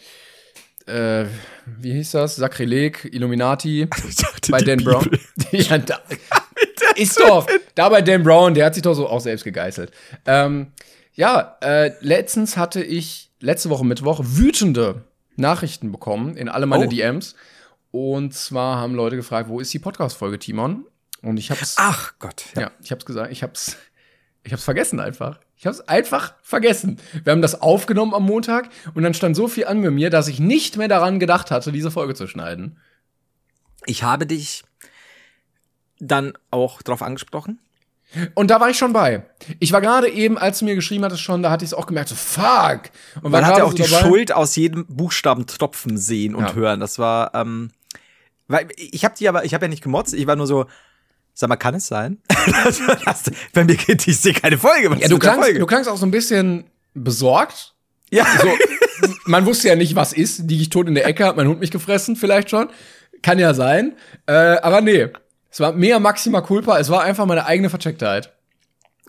äh, wie hieß das? Sakrileg, Illuminati, bei Dan Brown. ja, da, ist doch, da bei Dan Brown, der hat sich doch so auch selbst gegeißelt. Ähm, ja, äh, letztens hatte ich, letzte Woche Mittwoch, wütende Nachrichten bekommen in alle meine Oh. DMs. Und zwar haben Leute gefragt, wo ist die Podcast-Folge, Timon? Und ich hab's. Ach Gott. Ja, ich hab's gesagt, ich hab's, ich hab's vergessen einfach. Ich hab's einfach vergessen. Wir haben das aufgenommen am Montag und dann stand so viel an bei mir, dass ich nicht mehr daran gedacht hatte, diese Folge zu schneiden. Ich habe dich dann auch drauf angesprochen. Und da war ich schon bei. Ich war gerade eben, als du mir geschrieben hattest, schon, da hatte ich es auch gemerkt, so fuck. Und Man hat ja auch so die dabei. Schuld aus jedem Buchstaben tropfen sehen und Ja. hören. Das war, ähm, weil ich habe die aber, ich habe ja nicht gemotzt. Ich war nur so, sag mal, kann es sein? das, bei mir geht ich sehe keine Folge. Was Ja, du klangst, Folge? du klangst auch so ein bisschen besorgt. ja. So, man wusste ja nicht, was ist. Liege ich tot in der Ecke, hat mein Hund mich gefressen, vielleicht schon. Kann ja sein. Äh, aber nee. Es war mehr Maxima Culpa, es war einfach meine eigene Verchecktheit.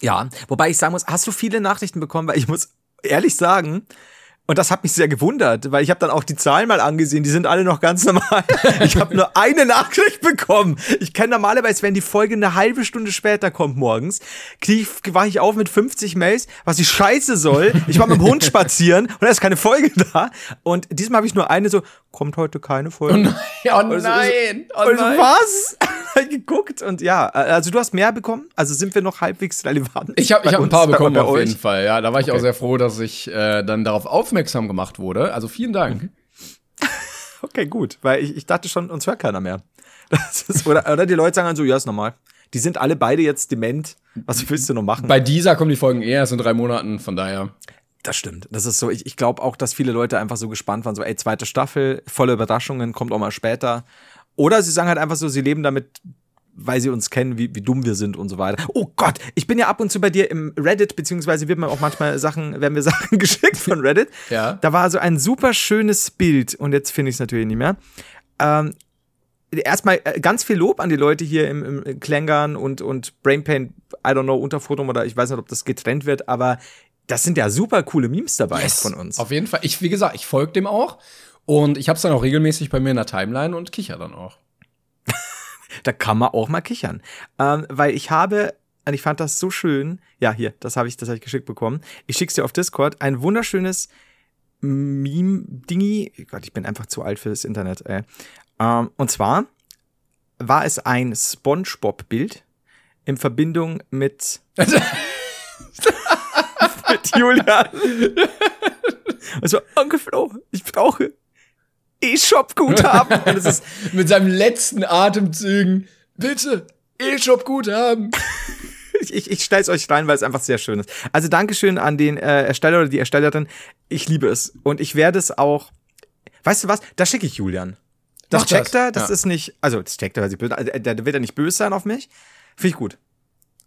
Ja, wobei ich sagen muss, hast du viele Nachrichten bekommen? Weil ich muss ehrlich sagen, und das hat mich sehr gewundert, weil ich habe dann auch die Zahlen mal angesehen, die sind alle noch ganz normal. Ich habe nur eine Nachricht bekommen. Ich kenne normalerweise, wenn die Folge eine halbe Stunde später kommt morgens, krieg, ich- wach ich auf mit 50 Mails, was ich scheiße soll. Ich war mit dem Hund spazieren und da ist keine Folge da. Und diesmal habe ich nur eine so, kommt heute keine Folge. Oh Und nein, oh Und so, nein. was? Mal geguckt und ja, also du hast mehr bekommen? Also sind wir noch halbwegs relevant? Ich habe ich hab ein paar bekommen auf euch? jeden Fall. Ja, da war ich auch Okay. sehr froh, dass ich äh, dann darauf aufmerksam gemacht wurde. Also vielen Dank. Mhm. Okay, gut, weil ich, ich dachte schon, uns hört keiner mehr. Ist, oder, oder die Leute sagen dann so, ja, ist normal. Die sind alle beide jetzt dement. Was willst du noch machen? Bei dieser kommen die Folgen eher erst in drei Monaten, von daher. Das stimmt. Das ist so, ich, ich glaube auch, dass viele Leute einfach so gespannt waren, so, ey, zweite Staffel, volle Überraschungen, kommt auch mal später. Oder sie sagen halt einfach so, sie leben damit, weil sie uns kennen, wie, wie dumm wir sind und so weiter. Oh Gott, ich bin ja ab und zu bei dir im Reddit, beziehungsweise wird mir auch manchmal Sachen, werden mir Sachen geschickt von Reddit. Ja. Da war so ein super schönes Bild und jetzt finde ich es natürlich nicht mehr. Ähm, erstmal äh, ganz viel Lob an die Leute hier im, im Klängern und, und Brainpain, I don't know, Unterfotum oder ich weiß nicht, ob das getrennt wird, aber das sind ja super coole Memes dabei von uns. Auf jeden Fall. Ich, wie gesagt, ich folge dem auch. Und ich habe es dann auch regelmäßig bei mir in der Timeline und kicher dann auch. Da kann man auch mal kichern. Ähm, weil ich habe, und ich fand das so schön, ja, hier, das habe ich, das habe ich geschickt bekommen. Ich schick's dir auf Discord, ein wunderschönes Meme-Dingi. Gott, ich bin einfach zu alt für das Internet, ey. Ähm, und zwar war es ein SpongeBob-Bild in Verbindung mit, mit Julian. Also, Onkel Flo, ich brauche E-Shop-Guthaben. Und es ist Mit seinem letzten Atemzügen. Bitte, E-Shop Guthaben. Ich, ich, ich stell's euch rein, weil es einfach sehr schön ist. Also Dankeschön an den äh, Ersteller oder die Erstellerin. Ich liebe es. Und ich werde es auch. Weißt du was? Da schicke ich Julian. Das Mach das. checkt er, das Ja. ist nicht. Also, das checkt er, weil sie böse. Also, der, der wird ja nicht böse sein auf mich. Finde ich gut.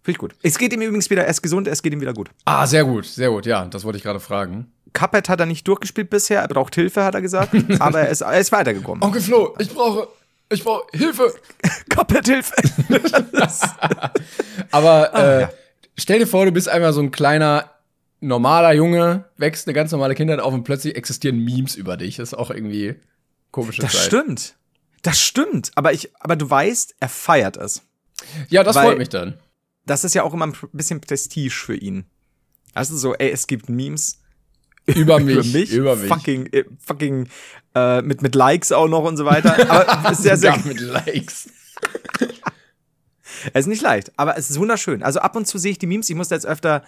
Finde ich gut. Es geht ihm übrigens wieder, er ist gesund, es geht ihm wieder gut. Ah, sehr gut, sehr gut. Ja, das wollte ich gerade fragen. Cuphead hat er nicht durchgespielt bisher, er braucht Hilfe, hat er gesagt. aber er ist, er ist weitergekommen. Onkel Flo, ich brauche, ich brauche Hilfe. Cuphead Hilfe. Aber äh, ja. stell dir vor, du bist einmal so ein kleiner, normaler Junge, wächst eine ganz normale Kindheit auf und plötzlich existieren Memes über dich. Das ist auch irgendwie komische Das Zeit. stimmt. Das stimmt. Aber ich, aber du weißt, er feiert es. Ja, das Weil- freut mich dann. das ist ja auch immer ein bisschen Prestige für ihn. Also so, ey, es gibt Memes Über mich, über mich, über mich. fucking, äh, fucking äh, mit mit Likes auch noch und so weiter. Aber ist sehr, sehr, Sogar mit Likes. es ist nicht leicht, aber es ist wunderschön. Also ab und zu sehe ich die Memes. Ich muss da jetzt öfter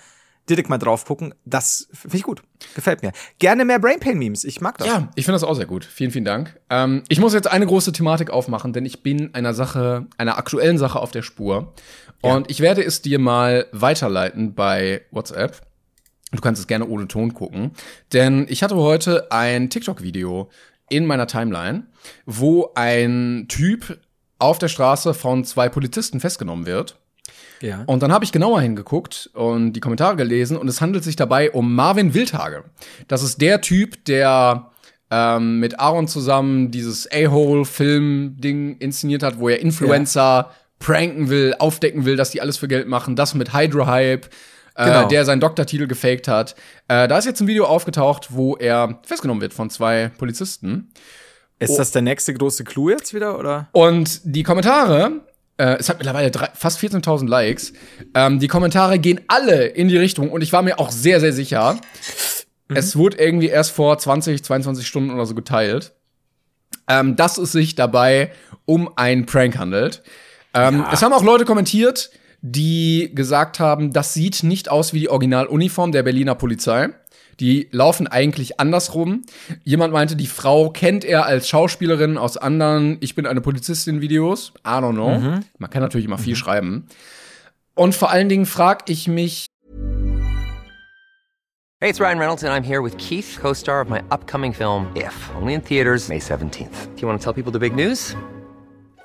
direkt mal drauf gucken. Das finde ich gut, gefällt mir. Gerne mehr Brainpain Memes. Ich mag das. Ja, ich finde das auch sehr gut. Vielen, vielen Dank. Ähm, ich muss jetzt eine große Thematik aufmachen, denn ich bin einer Sache, einer aktuellen Sache auf der Spur. Und ich werde es dir mal weiterleiten bei WhatsApp. Du kannst es gerne ohne Ton gucken. Denn ich hatte heute ein TikTok-Video in meiner Timeline, wo ein Typ auf der Straße von zwei Polizisten festgenommen wird. ja. Und dann habe ich genauer hingeguckt und die Kommentare gelesen und es handelt sich dabei um Marvin Wildhage. Das ist der Typ, der ähm, mit Aaron zusammen dieses A-Hole-Film-Ding inszeniert hat, wo er Influencer pranken will, aufdecken will, dass die alles für Geld machen. Das mit Hydro-Hype, äh, Genau. der seinen Doktortitel gefaked hat. Äh, da ist jetzt ein Video aufgetaucht, wo er festgenommen wird von zwei Polizisten. Ist das der nächste große Clou jetzt wieder, oder? Und die Kommentare, äh, es hat mittlerweile drei, fast 14.000 Likes, ähm, die Kommentare gehen alle in die Richtung und ich war mir auch sehr, sehr sicher. Es wurde irgendwie erst vor 20, 22 Stunden oder so geteilt, ähm, dass es sich dabei um einen Prank handelt. Ähm, Es haben auch Leute kommentiert, die gesagt haben, das sieht nicht aus wie die Originaluniform der Berliner Polizei. Die laufen eigentlich andersrum. Jemand meinte, die Frau kennt er als Schauspielerin aus anderen Ich bin eine Polizistin Videos. I don't know. Man kann natürlich immer viel schreiben. Und vor allen Dingen frage ich mich, Hey, it's Ryan Reynolds, and I'm here with Keith, co star of my upcoming film, If, only in theaters, May 17th. Do you want to tell people the big news?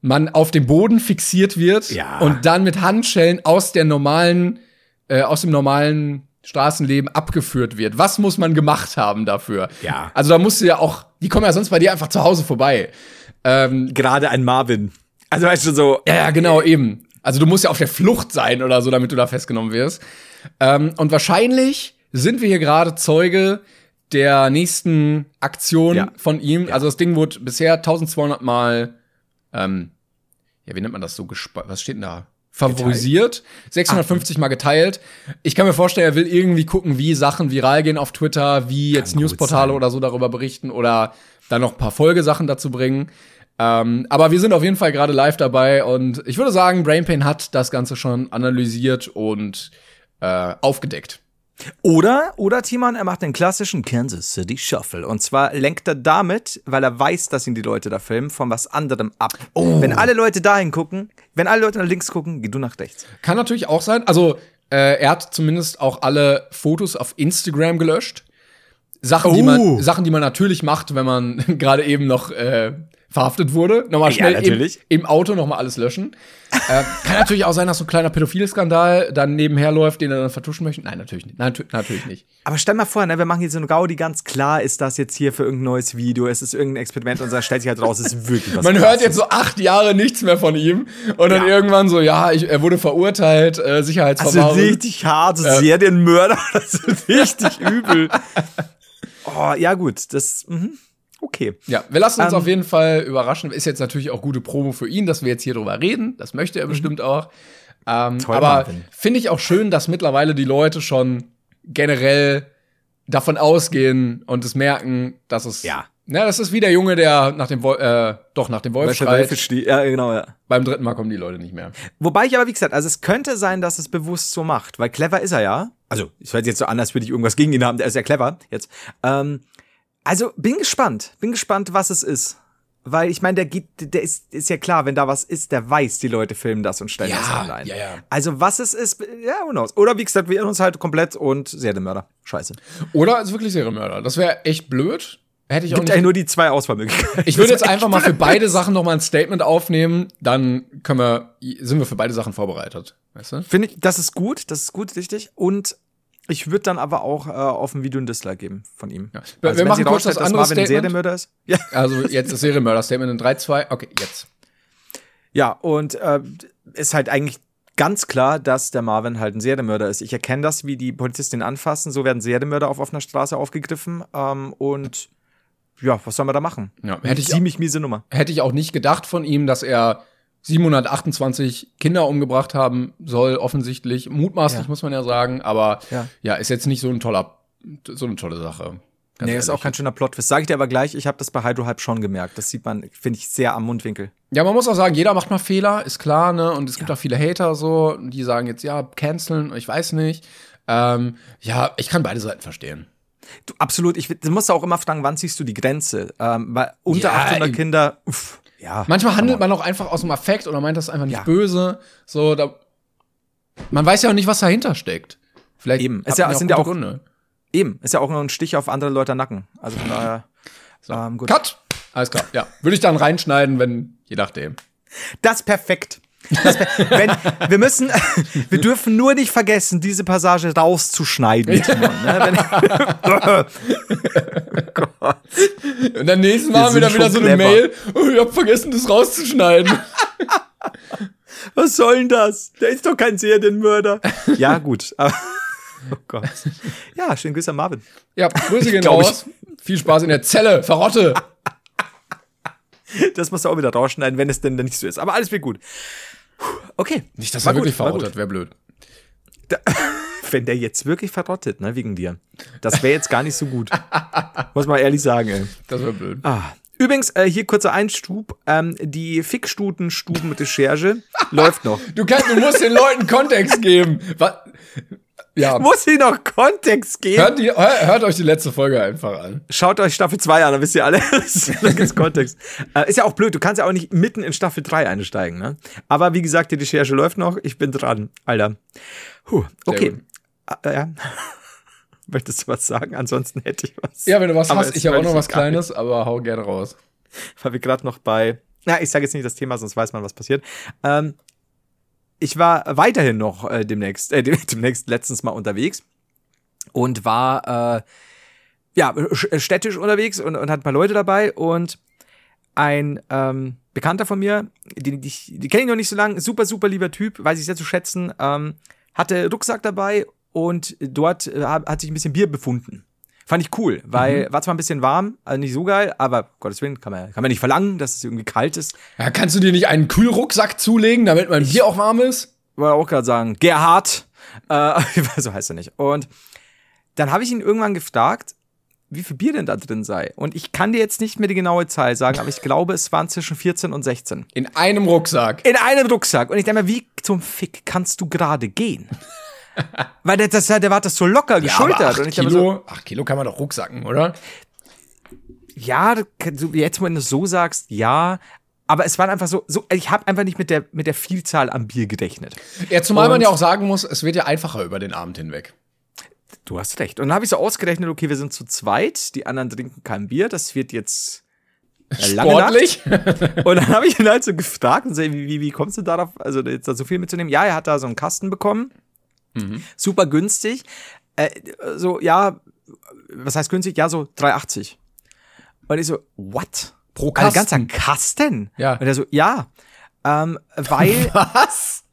man auf dem Boden fixiert wird Ja. und dann mit Handschellen aus der normalen, äh, aus dem normalen Straßenleben abgeführt wird. Was muss man gemacht haben dafür? Ja. Also da musst du ja auch, die kommen ja sonst bei dir einfach zu Hause vorbei. Ähm, Gerade ein Marvin. Also weißt du so, ja, ja, genau, eben. Also du musst ja auf der Flucht sein oder so, damit du da festgenommen wirst. Ähm, und wahrscheinlich sind wir hier gerade Zeuge der nächsten Aktion Ja. von ihm. Also das Ding wurde bisher 1200 Mal, ähm, ja, wie nennt man das so? Was steht denn da? Favorisiert, 650 Mal geteilt. Ich kann mir vorstellen, er will irgendwie gucken, wie Sachen viral gehen auf Twitter, wie jetzt Newsportale sein. oder so darüber berichten oder dann noch ein paar Folgesachen dazu bringen. Ähm, aber wir sind auf jeden Fall gerade live dabei und ich würde sagen, Brainpain hat das Ganze schon analysiert und äh, aufgedeckt. Oder, oder Timon, er macht den klassischen Kansas City Shuffle. Und zwar lenkt er damit, weil er weiß, dass ihn die Leute da filmen, von was anderem ab. Wenn alle Leute dahin gucken, wenn alle Leute nach links gucken, geh du nach rechts. Kann natürlich auch sein. Also, äh, er hat zumindest auch alle Fotos auf Instagram gelöscht. Sachen, die Oh. man, Sachen, die man natürlich macht, wenn man gerade eben noch äh, verhaftet wurde. Nochmal Ja, schnell im, natürlich. im Auto nochmal alles löschen. äh, kann natürlich auch sein, dass so ein kleiner Pädophilskandal dann nebenher läuft, den er dann vertuschen möchte. Nein, natürlich nicht. Nein, natürlich nicht. Aber stell mal vor, ne, wir machen hier so eine Gaudi, ganz klar ist das jetzt hier für irgendein neues Video, es ist irgendein Experiment und dann stellt sich halt raus, es ist wirklich was. Man hört Krasses. jetzt so acht Jahre nichts mehr von ihm und dann Ja. irgendwann so, ja, ich, er wurde verurteilt, äh, Also Sicherheitsverwahrung. richtig hart, Serienmörder, das ist richtig übel. Oh, ja gut, das, mhm. Okay. Ja, wir lassen uns Ähm, auf jeden Fall überraschen. Ist jetzt natürlich auch gute Promo für ihn, dass wir jetzt hier drüber reden. Das möchte er bestimmt auch. Ähm, Mhm. Toll, aber finde ich auch schön, dass mittlerweile die Leute schon generell davon ausgehen und es merken, dass es. Ja. Na, das ist wie der Junge, der nach dem Wolf, äh, doch nach dem Wolf schreit. Ja, genau, ja. Beim dritten Mal kommen die Leute nicht mehr. Wobei ich aber, wie gesagt, also es könnte sein, dass es bewusst so macht, weil clever ist er ja. Also, es hört sich jetzt so an, als würde ich irgendwas gegen ihn haben, der ist ja clever jetzt. Ähm, also, bin gespannt, bin gespannt, was es ist. Weil ich meine, der geht, der ist, ist ja klar, wenn da was ist, der weiß, die Leute filmen das und stellen Ja, das online. ja, ja. Also, was es ist, ja, who knows. Oder wie gesagt, wir irren uns halt komplett und Serienmörder. Scheiße. Oder ist wirklich Serienmörder. Das wäre echt blöd. Hätte ich auch Gibt nicht. eigentlich nur die zwei Auswahlmöglichkeiten. Ich würde jetzt einfach mal für beide Sachen noch mal ein Statement aufnehmen, dann können wir, sind wir für beide Sachen vorbereitet. Weißt du? Finde ich, das ist gut, das ist gut, richtig. Und ich würde dann aber auch äh, auf ein Video ein Dislike geben von ihm. Ja. Also, Wir- wenn machen kurz das dass andere Marvin Statement. Serienmörder ist. Ja. Also jetzt das Serienmörder-Statement in 3, 2. Okay, jetzt. Ja, und äh, ist halt eigentlich ganz klar, dass der Marvin halt ein Serienmörder ist. Ich erkenne das, wie die Polizisten ihn anfassen. So werden Serienmörder auf offener Straße aufgegriffen. Ähm, und ja, was soll man da machen? Ja, hätte ich, Ziemlich miese Nummer. hätte ich auch nicht gedacht von ihm, dass er 728 Kinder umgebracht haben soll, offensichtlich. Mutmaßlich, Ja. muss man ja sagen. Aber ja. Ja. ist jetzt nicht so ein toller, so eine tolle Sache. Ganz nee, ist auch ehrlich. kein schöner Plot-Twist. Sag ich dir aber gleich, ich habe das bei Hydro Hype schon gemerkt. Das sieht man, finde ich, sehr am Mundwinkel. Ja, man muss auch sagen, jeder macht mal Fehler, ist klar, ne? Und es gibt auch viele Hater so, die sagen jetzt, ja, canceln, ich weiß nicht. Ähm, ja, ich kann beide Seiten verstehen. Du, absolut. Ich, du musst auch immer fragen, wann ziehst du die Grenze? Ähm, weil unter Ja, 800 eben. Kinder, uff, ja. Manchmal handelt man auch einfach aus dem Affekt oder meint das einfach nicht Ja. böse. So, da, man weiß ja auch nicht, was dahinter steckt. Vielleicht Eben. Es ja- es sind ja auch- Gründe. Eben, ist ja auch nur ein Stich auf andere Leute Nacken. Also von daher. Ähm, gut. Cut! Alles klar, ja. Würde ich dann reinschneiden, wenn, je nachdem. Das perfekt. Das wenn, wir müssen, wir dürfen nur nicht vergessen, diese Passage rauszuschneiden. Ne? Wenn, Und dann nächsten Wir Mal haben wir dann wieder so eine clever. Mail. Oh, ich hab vergessen, das rauszuschneiden. was soll denn das? Der ist doch kein Serienmörder. Ja, gut. Aber, oh Gott. Ja, schönen Grüße an Marvin. ja, Grüße gehen raus. Viel Spaß in der Zelle, Verrotte. Das musst du auch wieder rausschneiden, wenn es denn nicht so ist. Aber alles wird gut. Okay. Nicht, dass War er wirklich gut, war verrottet, wäre blöd. Wenn der jetzt wirklich verrottet, ne, wegen dir. Das wäre jetzt gar nicht so gut. Muss man ehrlich sagen, ey. Das wäre blöd. Ah. Übrigens, äh, hier kurzer Einstub. Ähm, die Fickstuten-Stuben-Recherche läuft noch. Du, kannst, du musst den Leuten Kontext geben. Was? Ja. Muss ich noch Kontext geben? Hört, die, hör- hört euch die letzte Folge einfach an. Schaut euch Staffel 2 an, dann wisst ihr alles. da gibt's Kontext. Äh, ist ja auch blöd, du kannst ja auch nicht mitten in Staffel 3 einsteigen, ne? Aber wie gesagt, die Recherche läuft noch. Ich bin dran, Alter. Puh, okay. gut. Äh, ja. Möchtest du was sagen? Ansonsten hätte ich was. Ja, wenn du was Aber hast, ich habe auch noch was. Kleines, aber hau gerne raus. weil wir gerade noch bei, na, ich sage jetzt nicht das Thema, sonst weiß man, was passiert. Ähm, ich war weiterhin noch äh, demnächst, äh, demnächst letztens mal unterwegs und war äh, ja sch- städtisch unterwegs und, und hatte ein paar Leute dabei und ein ähm, Bekannter von mir, die, die, die kenne ich noch nicht so lange, super, super lieber Typ, weiß ich sehr zu schätzen, ähm, hatte Rucksack dabei und dort äh, hat sich ein bisschen Bier befunden. Fand ich cool, weil mhm. war zwar ein bisschen warm, also nicht so geil, aber Gottes Willen, kann man, kann man nicht verlangen, dass es irgendwie kalt ist. Ja, kannst du dir nicht einen Kühlrucksack zulegen, damit mein Bier auch warm ist? Wollte auch gerade sagen, Gerhard, äh, so heißt er nicht. Und dann habe ich ihn irgendwann gefragt, wie viel Bier denn da drin sei. Und ich kann dir jetzt nicht mehr die genaue Zahl sagen, aber ich glaube, es waren zwischen 14 und 16. In einem Rucksack. In einem Rucksack. Und ich denke mir, wie zum Fick kannst du gerade gehen? Weil der, das, der war das so locker geschultert. Ja, acht, und ich Kilo, so, acht Kilo kann man doch Rucksacken, oder? ja, jetzt, wenn du es so sagst, ja. Aber es war einfach so, so ich habe einfach nicht mit der, mit der Vielzahl am Bier gerechnet. Ja, zumal und man ja auch sagen muss, es wird ja einfacher über den Abend hinweg. Du hast recht. Und dann habe ich so ausgerechnet, okay, wir sind zu zweit, die anderen trinken kein Bier, das wird jetzt lange Sportlich. Nacht. Und dann habe ich ihn halt so gefragt und so, wie, wie, wie kommst du darauf, also jetzt da so viel mitzunehmen? Ja, er hat da so einen Kasten bekommen. Mhm. Super günstig. Äh, so, ja, was heißt günstig? Ja, so 3,80. Und ich so, what? Pro Kasten? Ein ganzer Kasten? Ja. Und er so, ja. Ähm, weil. Was?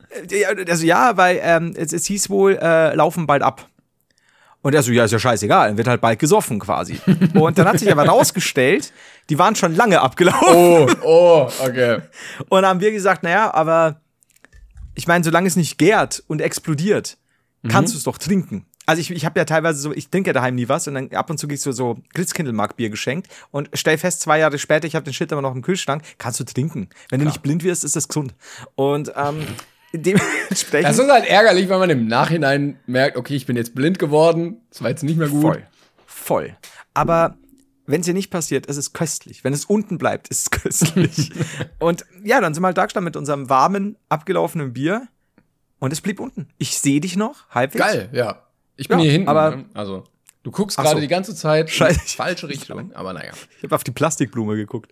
Also ja, weil ähm, es, es hieß wohl, äh, laufen bald ab. Und er so, ja, ist ja scheißegal, dann wird halt bald gesoffen quasi. Und dann hat sich aber rausgestellt, die waren schon lange abgelaufen. Oh, oh, okay. Und dann haben wir gesagt, naja, aber ich meine, solange es nicht gärt und explodiert, kannst mhm. du es doch trinken. Also ich, ich habe ja teilweise so, ich trinke ja daheim nie was und dann ab und zu kriegst du so Glitzkindelmark-Bier geschenkt und stell fest, zwei Jahre später, ich habe den Shit aber noch im Kühlschrank, kannst du trinken. Wenn Klar. du nicht blind wirst, ist das gesund. Und ähm, dementsprechend. Das ist halt ärgerlich, wenn man im Nachhinein merkt, okay, ich bin jetzt blind geworden, das war jetzt nicht mehr gut. Voll. Voll. Aber wenn es hier nicht passiert, ist es köstlich. Wenn es unten bleibt, ist es köstlich. und ja, dann sind wir halt da gestanden mit unserem warmen, abgelaufenen Bier und es blieb unten. Ich sehe dich noch, halbwegs. Geil, ja. Ich bin ja, hier hinten. Aber ne? also, du guckst gerade so. die ganze Zeit Scheiße. in falsche Richtung, aber naja. Ich habe auf die Plastikblume geguckt.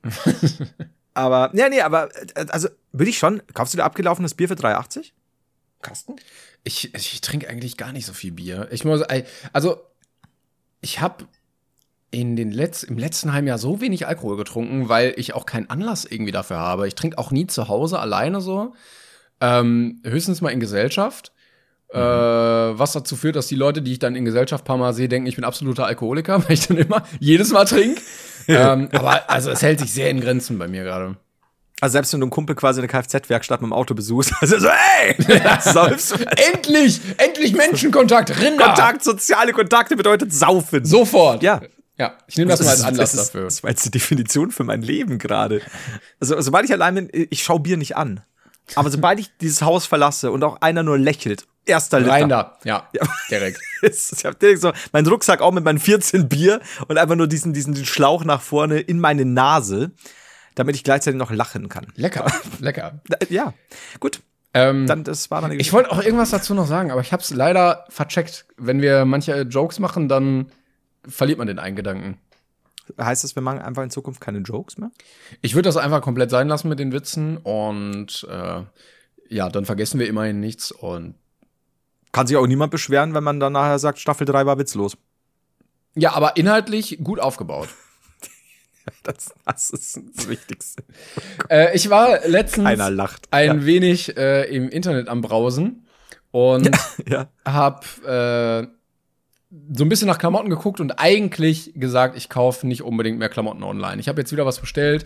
aber, ja, nee, aber, also, würde ich schon, kaufst du dir abgelaufenes Bier für 3,80? Kasten? Ich, ich trinke eigentlich gar nicht so viel Bier. Ich muss, also, ich habe in den Letz-, im letzten halben Jahr so wenig Alkohol getrunken, weil ich auch keinen Anlass irgendwie dafür habe. Ich trinke auch nie zu Hause alleine so. Ähm, höchstens mal in Gesellschaft. Mhm. Äh, was dazu führt, dass die Leute, die ich dann in Gesellschaft ein paar Mal sehe, denken, ich bin absoluter Alkoholiker, weil ich dann immer jedes Mal trinke. ähm, aber also es hält sich sehr in Grenzen bei mir gerade. Also selbst wenn du einen Kumpel quasi eine Kfz-Werkstatt mit dem Auto besuchst, also so, ey! endlich! Endlich Menschenkontakt! Rinder! Kontakt, soziale Kontakte bedeutet saufen. Sofort. Ja. Ja, ich nehme das, das, mal als Anlass das ist, dafür. Das war jetzt die Definition für mein Leben gerade. Also, sobald ich allein bin, ich schaue Bier nicht an. Aber sobald ich dieses Haus verlasse und auch einer nur lächelt, erster Liter. Rein da, ja, ja. direkt. ich hab direkt so meinen Rucksack auch mit meinen 14 Bier und einfach nur diesen, diesen Schlauch nach vorne in meine Nase, damit ich gleichzeitig noch lachen kann. Lecker, lecker. Ja, gut. Ähm, dann, das war dann ich wollte auch irgendwas dazu noch sagen, aber ich habe es leider vercheckt. Wenn wir manche Jokes machen, dann verliert man den einen Gedanken. Heißt das, wir machen einfach in Zukunft keine Jokes mehr? Ich würde das einfach komplett sein lassen mit den Witzen und äh, ja, dann vergessen wir immerhin nichts und kann sich auch niemand beschweren, wenn man dann nachher sagt, Staffel 3 war witzlos. Ja, aber inhaltlich gut aufgebaut. das, das ist das Wichtigste. äh, ich war letztens ein ja. wenig äh, im Internet am Brausen und ja. hab äh, so ein bisschen nach Klamotten geguckt und eigentlich gesagt, ich kaufe nicht unbedingt mehr Klamotten online. Ich habe jetzt wieder was bestellt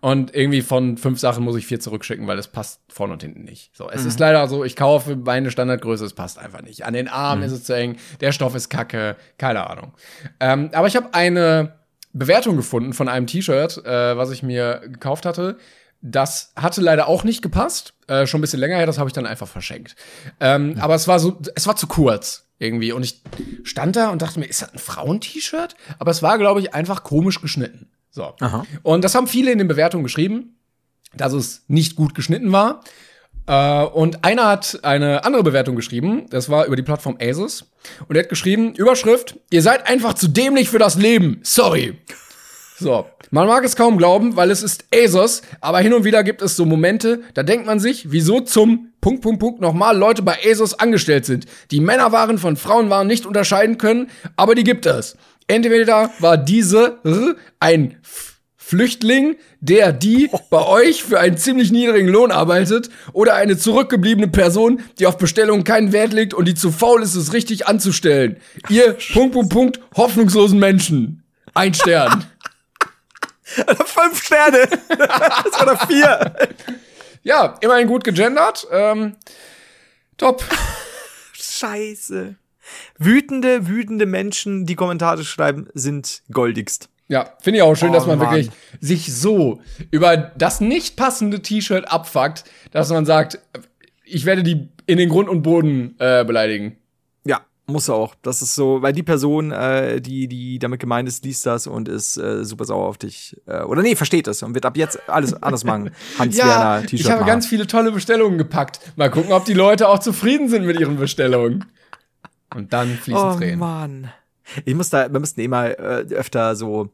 und irgendwie von fünf Sachen muss ich vier zurückschicken, weil es passt vorne und hinten nicht. So, es mhm. ist leider so, ich kaufe meine Standardgröße, es passt einfach nicht. An den Armen mhm. ist es zu eng, der Stoff ist kacke, keine Ahnung. Ähm, aber ich habe eine Bewertung gefunden von einem T-Shirt, äh, was ich mir gekauft hatte. Das hatte leider auch nicht gepasst. Äh, schon ein bisschen länger her, das habe ich dann einfach verschenkt. Ähm, mhm. Aber es war so, es war zu kurz irgendwie. Und ich stand da und dachte mir, ist das ein Frauen-T-Shirt? Aber es war, glaube ich, einfach komisch geschnitten. So. Aha. Und das haben viele in den Bewertungen geschrieben, dass es nicht gut geschnitten war. Äh, und einer hat eine andere Bewertung geschrieben, das war über die Plattform Asus. Und er hat geschrieben, Überschrift, ihr seid einfach zu dämlich für das Leben. Sorry. So, man mag es kaum glauben, weil es ist ASOS, aber hin und wieder gibt es so Momente, da denkt man sich, wieso zum Punkt, Punkt, Punkt nochmal Leute bei ASOS angestellt sind, die Männerwaren von Frauenwaren nicht unterscheiden können, aber die gibt es. Entweder war diese ein Flüchtling, der, die bei euch für einen ziemlich niedrigen Lohn arbeitet oder eine zurückgebliebene Person, die auf Bestellungen keinen Wert legt und die zu faul ist, es richtig anzustellen. Ihr, Punkt, Punkt, Punkt, hoffnungslosen Menschen. Ein Stern. Fünf Sterne. Oder vier. Ja, immerhin gut gegendert. Ähm, top. Scheiße. Wütende, wütende Menschen, die Kommentare schreiben, sind goldigst. Ja, finde ich auch schön, Oh, dass man Mann. wirklich sich so über das nicht passende T-Shirt abfuckt, dass man sagt, ich werde die in den Grund und Boden äh, beleidigen. Ja, muss auch. Das ist so, weil die Person, äh, die, die damit gemeint ist, liest das und ist äh, super sauer auf dich. Äh, oder nee, versteht es und wird ab jetzt alles anders machen. Hans Werner T-Shirt. ich habe machen. ganz viele tolle Bestellungen gepackt. Mal gucken, ob die Leute auch zufrieden sind mit ihren Bestellungen. Und dann fließen Oh Tränen. Mann. Ich muss da, wir müssten eh mal äh, öfter so,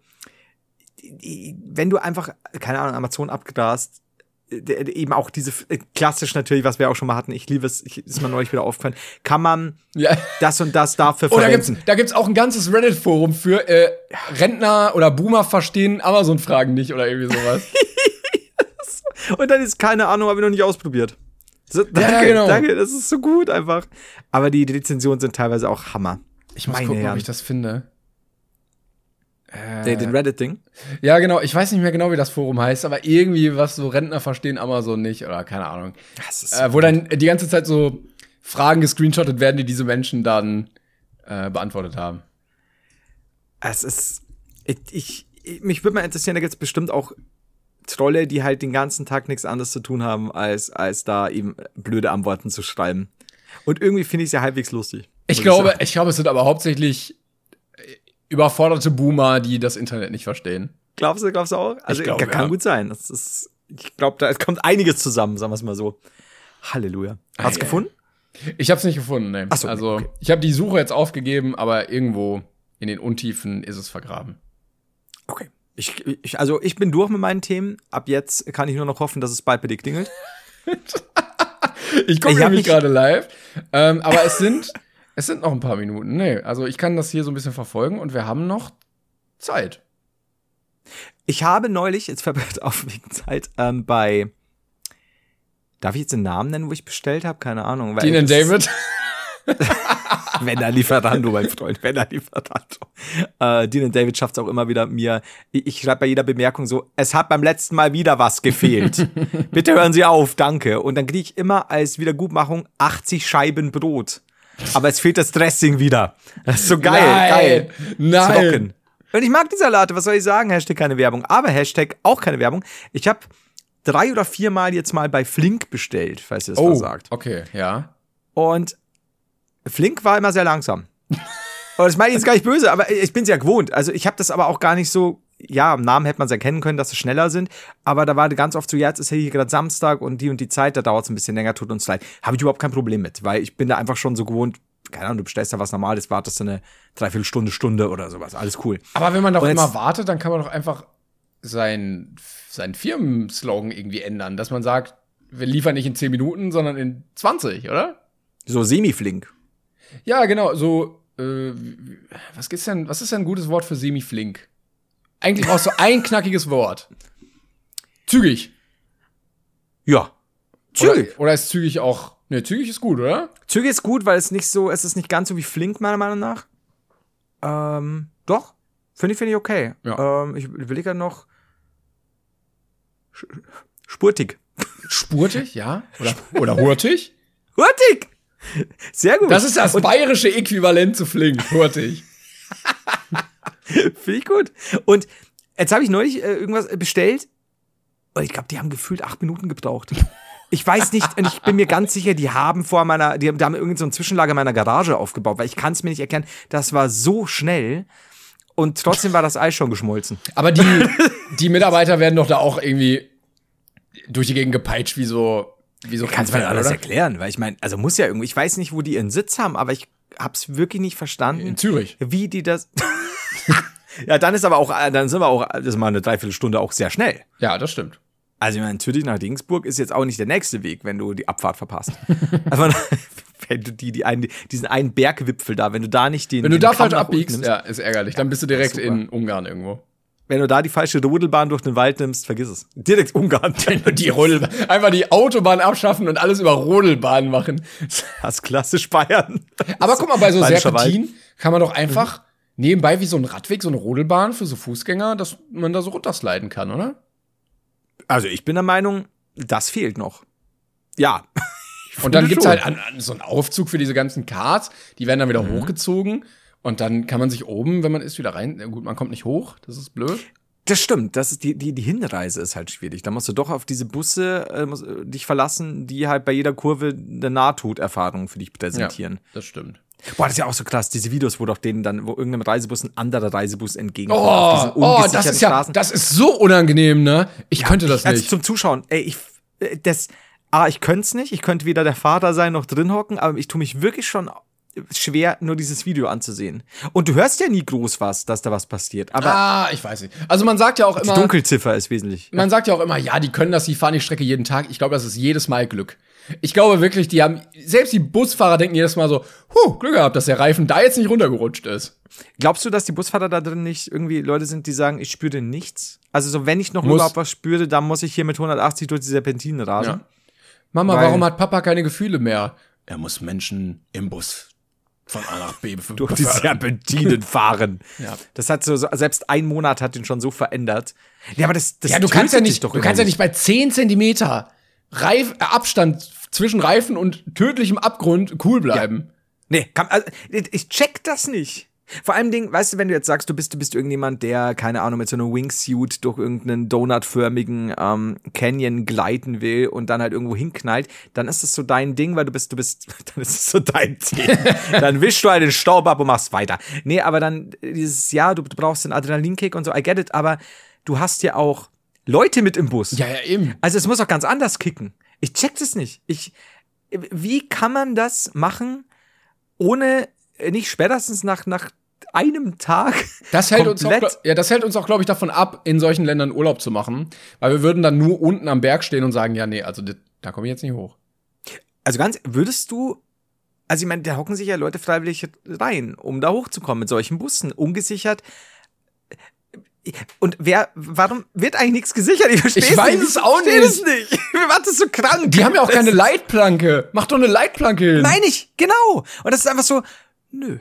wenn du einfach, keine Ahnung, Amazon abgrast, eben auch diese äh, klassisch natürlich, was wir auch schon mal hatten, ich liebe es, ich, ist mir neulich wieder aufgefallen, kann man Ja. das und das dafür Oh, da gibt's, verwenden. da gibt's auch ein ganzes Reddit-Forum für äh, Rentner oder Boomer verstehen Amazon-Fragen nicht oder irgendwie sowas. Und dann ist keine Ahnung, habe ich noch nicht ausprobiert. So, danke, genau. danke, das ist so gut einfach. Aber die Rezensionen sind teilweise auch Hammer. Ich muss Meine gucken, ob Herren. ich das finde. Den, den Reddit-Ding. Ja, genau. Ich weiß nicht mehr genau, wie das Forum heißt, aber irgendwie, was so Rentner verstehen, Amazon nicht oder keine Ahnung. Das ist Äh, wo dann die ganze Zeit so Fragen gescreenshottet werden, die diese Menschen dann äh, beantwortet haben. Es ist. Ich, ich, ich mich würde mal interessieren, da gibt's bestimmt auch Trolle, die halt den ganzen Tag nichts anderes zu tun haben, als, als da eben blöde Antworten zu schreiben. Und irgendwie finde ich es ja halbwegs lustig. Ich glaube, sagen. ich glaube, es sind aber hauptsächlich äh, überforderte Boomer, die das Internet nicht verstehen. Glaubst du, glaubst du auch? Also, glaube, kann ja. gut sein. Das ist, ich glaube, da kommt einiges zusammen, sagen wir es mal so. Halleluja. Hast du gefunden? Ich habe es nicht gefunden. Ach so, also okay. ich habe die Suche jetzt aufgegeben, aber irgendwo in den Untiefen ist es vergraben. Okay. Ich, ich, also ich bin durch mit meinen Themen. Ab jetzt kann ich nur noch hoffen, dass es bald bei dir klingelt. Ich gucke nämlich mich- gerade live, ähm, aber es sind es sind noch ein paar Minuten. Nee, also ich kann das hier so ein bisschen verfolgen und wir haben noch Zeit. Ich habe neulich, jetzt das auf wegen Zeit, ähm, bei Darf ich jetzt den Namen nennen, wo ich bestellt habe? Keine Ahnung. weil Dean and David. Wenn er Lieferando, mein Freund, wenn er Lieferando. Äh, Dean and David schafft es auch immer wieder mir. Ich, ich schreibe bei jeder Bemerkung so, es hat beim letzten Mal wieder was gefehlt. Bitte hören Sie auf, danke. Und dann kriege ich immer als Wiedergutmachung 80 Scheiben Brot. Aber es fehlt das Dressing wieder. Das ist so geil, Nein, geil. nein. Trocken. Und ich mag die Salate, was soll ich sagen? Hashtag keine Werbung. Aber Hashtag auch keine Werbung. Ich habe drei oder viermal jetzt mal bei Flink bestellt, falls ihr das Oh, was sagt. okay, ja. Und Flink war immer sehr langsam. Und das meine ich jetzt gar nicht böse, aber ich bin es ja gewohnt. Also ich habe das aber auch gar nicht so, ja, am Namen hätte man es erkennen können, dass sie schneller sind. Aber da war ganz oft so, ja, jetzt ist ja hier gerade Samstag und die und die Zeit, da dauert es ein bisschen länger, tut uns leid. Habe ich überhaupt kein Problem mit, weil ich bin da einfach schon so gewohnt, keine Ahnung, du bestellst da was Normales, wartest du eine Dreiviertelstunde, Stunde oder sowas. Alles cool. Aber wenn man doch immer wartet, dann kann man doch einfach sein, seinen Firmenslogan irgendwie ändern, dass man sagt, wir liefern nicht in 10 Minuten, sondern in 20, oder? So semi-flink. Ja, genau, so, äh, was ist denn, was ist denn ein gutes Wort für semi-flink? Eigentlich brauchst du ein knackiges Wort. Zügig. Ja. Zügig. Oder, oder ist zügig auch, ne, zügig ist gut, oder? Zügig ist gut, weil es nicht so, es ist nicht ganz so wie flink, meiner Meinung nach. Ähm, doch. Finde ich, finde ich okay. Ja. Ähm, ich überlege ja noch. Spurtig. Spurtig, ja. Oder, oder hurtig. Hurtig! Sehr gut. Das ist das bayerische Äquivalent zu flink, hurtig. Finde ich gut. Und jetzt habe ich neulich äh, irgendwas bestellt und ich glaube, die haben gefühlt acht Minuten gebraucht. Ich weiß nicht, und ich bin mir ganz sicher, die haben vor meiner, die haben, die haben irgend so ein Zwischenlager in meiner Garage aufgebaut, weil ich kann es mir nicht erklären. Das war so schnell und trotzdem war das Eis schon geschmolzen. Aber die, die Mitarbeiter werden doch da auch irgendwie durch die Gegend gepeitscht, wie so, wie so Kannst du mir alles oder? erklären, weil ich meine, also muss ja irgendwie, ich weiß nicht, wo die ihren Sitz haben, aber ich hab's wirklich nicht verstanden, In Zürich. wie die das. Ja, dann ist aber auch, äh, dann sind wir auch, das ist mal eine Dreiviertelstunde auch sehr schnell. Ja, das stimmt. Also ich meine, Zürich nach Dingsburg ist jetzt auch nicht der nächste Weg, wenn du die Abfahrt verpasst. Aber wenn du die, die einen, diesen einen Bergwipfel da, wenn du da nicht den Wenn du den da falsch abbiegst, nimmst- ja, ist ärgerlich. Dann bist du direkt in Ungarn irgendwo. Wenn du da die falsche Rodelbahn durch den Wald nimmst, vergiss es. Direkt Ungarn. Die Rodelbahn, einfach die Autobahn abschaffen und alles über Rodelbahn machen. Das ist klassisch Bayern. Aber guck mal, bei so Bayerischer Wald. Serpentin kann man doch einfach nebenbei wie so ein Radweg, so eine Rodelbahn für so Fußgänger, dass man da so runtersliden kann, oder? Also ich bin der Meinung, das fehlt noch. Ja. Und dann gibt's schon. halt an, an so einen Aufzug für diese ganzen Karts, die werden dann wieder Mhm. hochgezogen und dann kann man sich oben, wenn man ist, wieder rein. Ja, Gut, man kommt nicht hoch, das ist blöd. Das stimmt, das ist die, die, die Hinreise ist halt schwierig. Da musst du doch auf diese Busse äh, musst, äh, dich verlassen, die halt bei jeder Kurve eine Nahtoderfahrung für dich präsentieren. das stimmt. Boah, das ist ja auch so krass, diese Videos, wo doch denen dann, wo irgendeinem Reisebus ein anderer Reisebus entgegenkommt. Oh, oh, das ist ja, Straßen. das ist so unangenehm, ne? Ich könnte das Also nicht. zum Zuschauen, ey, ich, äh, das, ah, ich könnte es nicht, ich könnte weder der Vater sein noch drin hocken, aber ich tue mich wirklich schon schwer, nur dieses Video anzusehen. Und du hörst ja nie groß was, dass da was passiert. Aber ah, ich weiß nicht. Also man sagt ja auch die immer, Dunkelziffer ist wesentlich. man sagt ja auch immer, ja, die können das, die fahren die Strecke jeden Tag. Ich glaube, das ist jedes Mal Glück. Ich glaube wirklich, die haben, selbst die Busfahrer denken jedes Mal so, huh, Glück gehabt, dass der Reifen da jetzt nicht runtergerutscht ist. Glaubst du, dass die Busfahrer da drin nicht irgendwie Leute sind, die sagen, ich spüre nichts? Also so, wenn ich noch Muss- überhaupt was spüre, dann muss ich hier mit 180 durch die Serpentinen rasen. Ja. Mama, Weil- warum hat Papa keine Gefühle mehr? Er muss Menschen im Bus von A nach B Durch die. Serpentinen fahren. Ja. Das hat so, selbst ein Monat hat ihn schon so verändert. Ja, aber das, das Ja, du kannst ja nicht, doch du kannst ja innerlich. nicht bei 10 Zentimeter Reif, Abstand zwischen Reifen und tödlichem Abgrund cool bleiben. Nee, kann, also, ich check das nicht. Vor allem Ding, weißt du, wenn du jetzt sagst, du bist, du bist irgendjemand, der, keine Ahnung, mit so einem Wingsuit durch irgendeinen donutförmigen ähm, Canyon gleiten will und dann halt irgendwo hinknallt, dann ist das so dein Ding, weil du bist, du bist, dann ist es so dein Ding. dann wischst du halt den Staub ab und machst weiter. Nee, aber dann dieses, ja, du, du brauchst den Adrenalinkick und so, I get it, aber du hast ja auch Leute mit im Bus. Ja, ja, eben. Also es muss auch ganz anders kicken. Ich check das nicht. Ich, wie kann man das machen, ohne äh, nicht spätestens nach, nach einem Tag Das hält uns auch, ja, das hält uns auch, glaube ich, davon ab, in solchen Ländern Urlaub zu machen, weil wir würden dann nur unten am Berg stehen und sagen, ja, nee, also da komme ich jetzt nicht hoch. Also ganz, würdest du, also ich meine, da hocken sich ja Leute freiwillig rein, um da hochzukommen mit solchen Bussen, ungesichert. Und wer, warum wird eigentlich nichts gesichert? Ich Ich weiß nicht. es auch nicht. es nicht. Macht das so krank. Die haben ja auch keine ist- Leitplanke. Mach doch eine Leitplanke hin. Meine ich, genau. Und das ist einfach so, nö.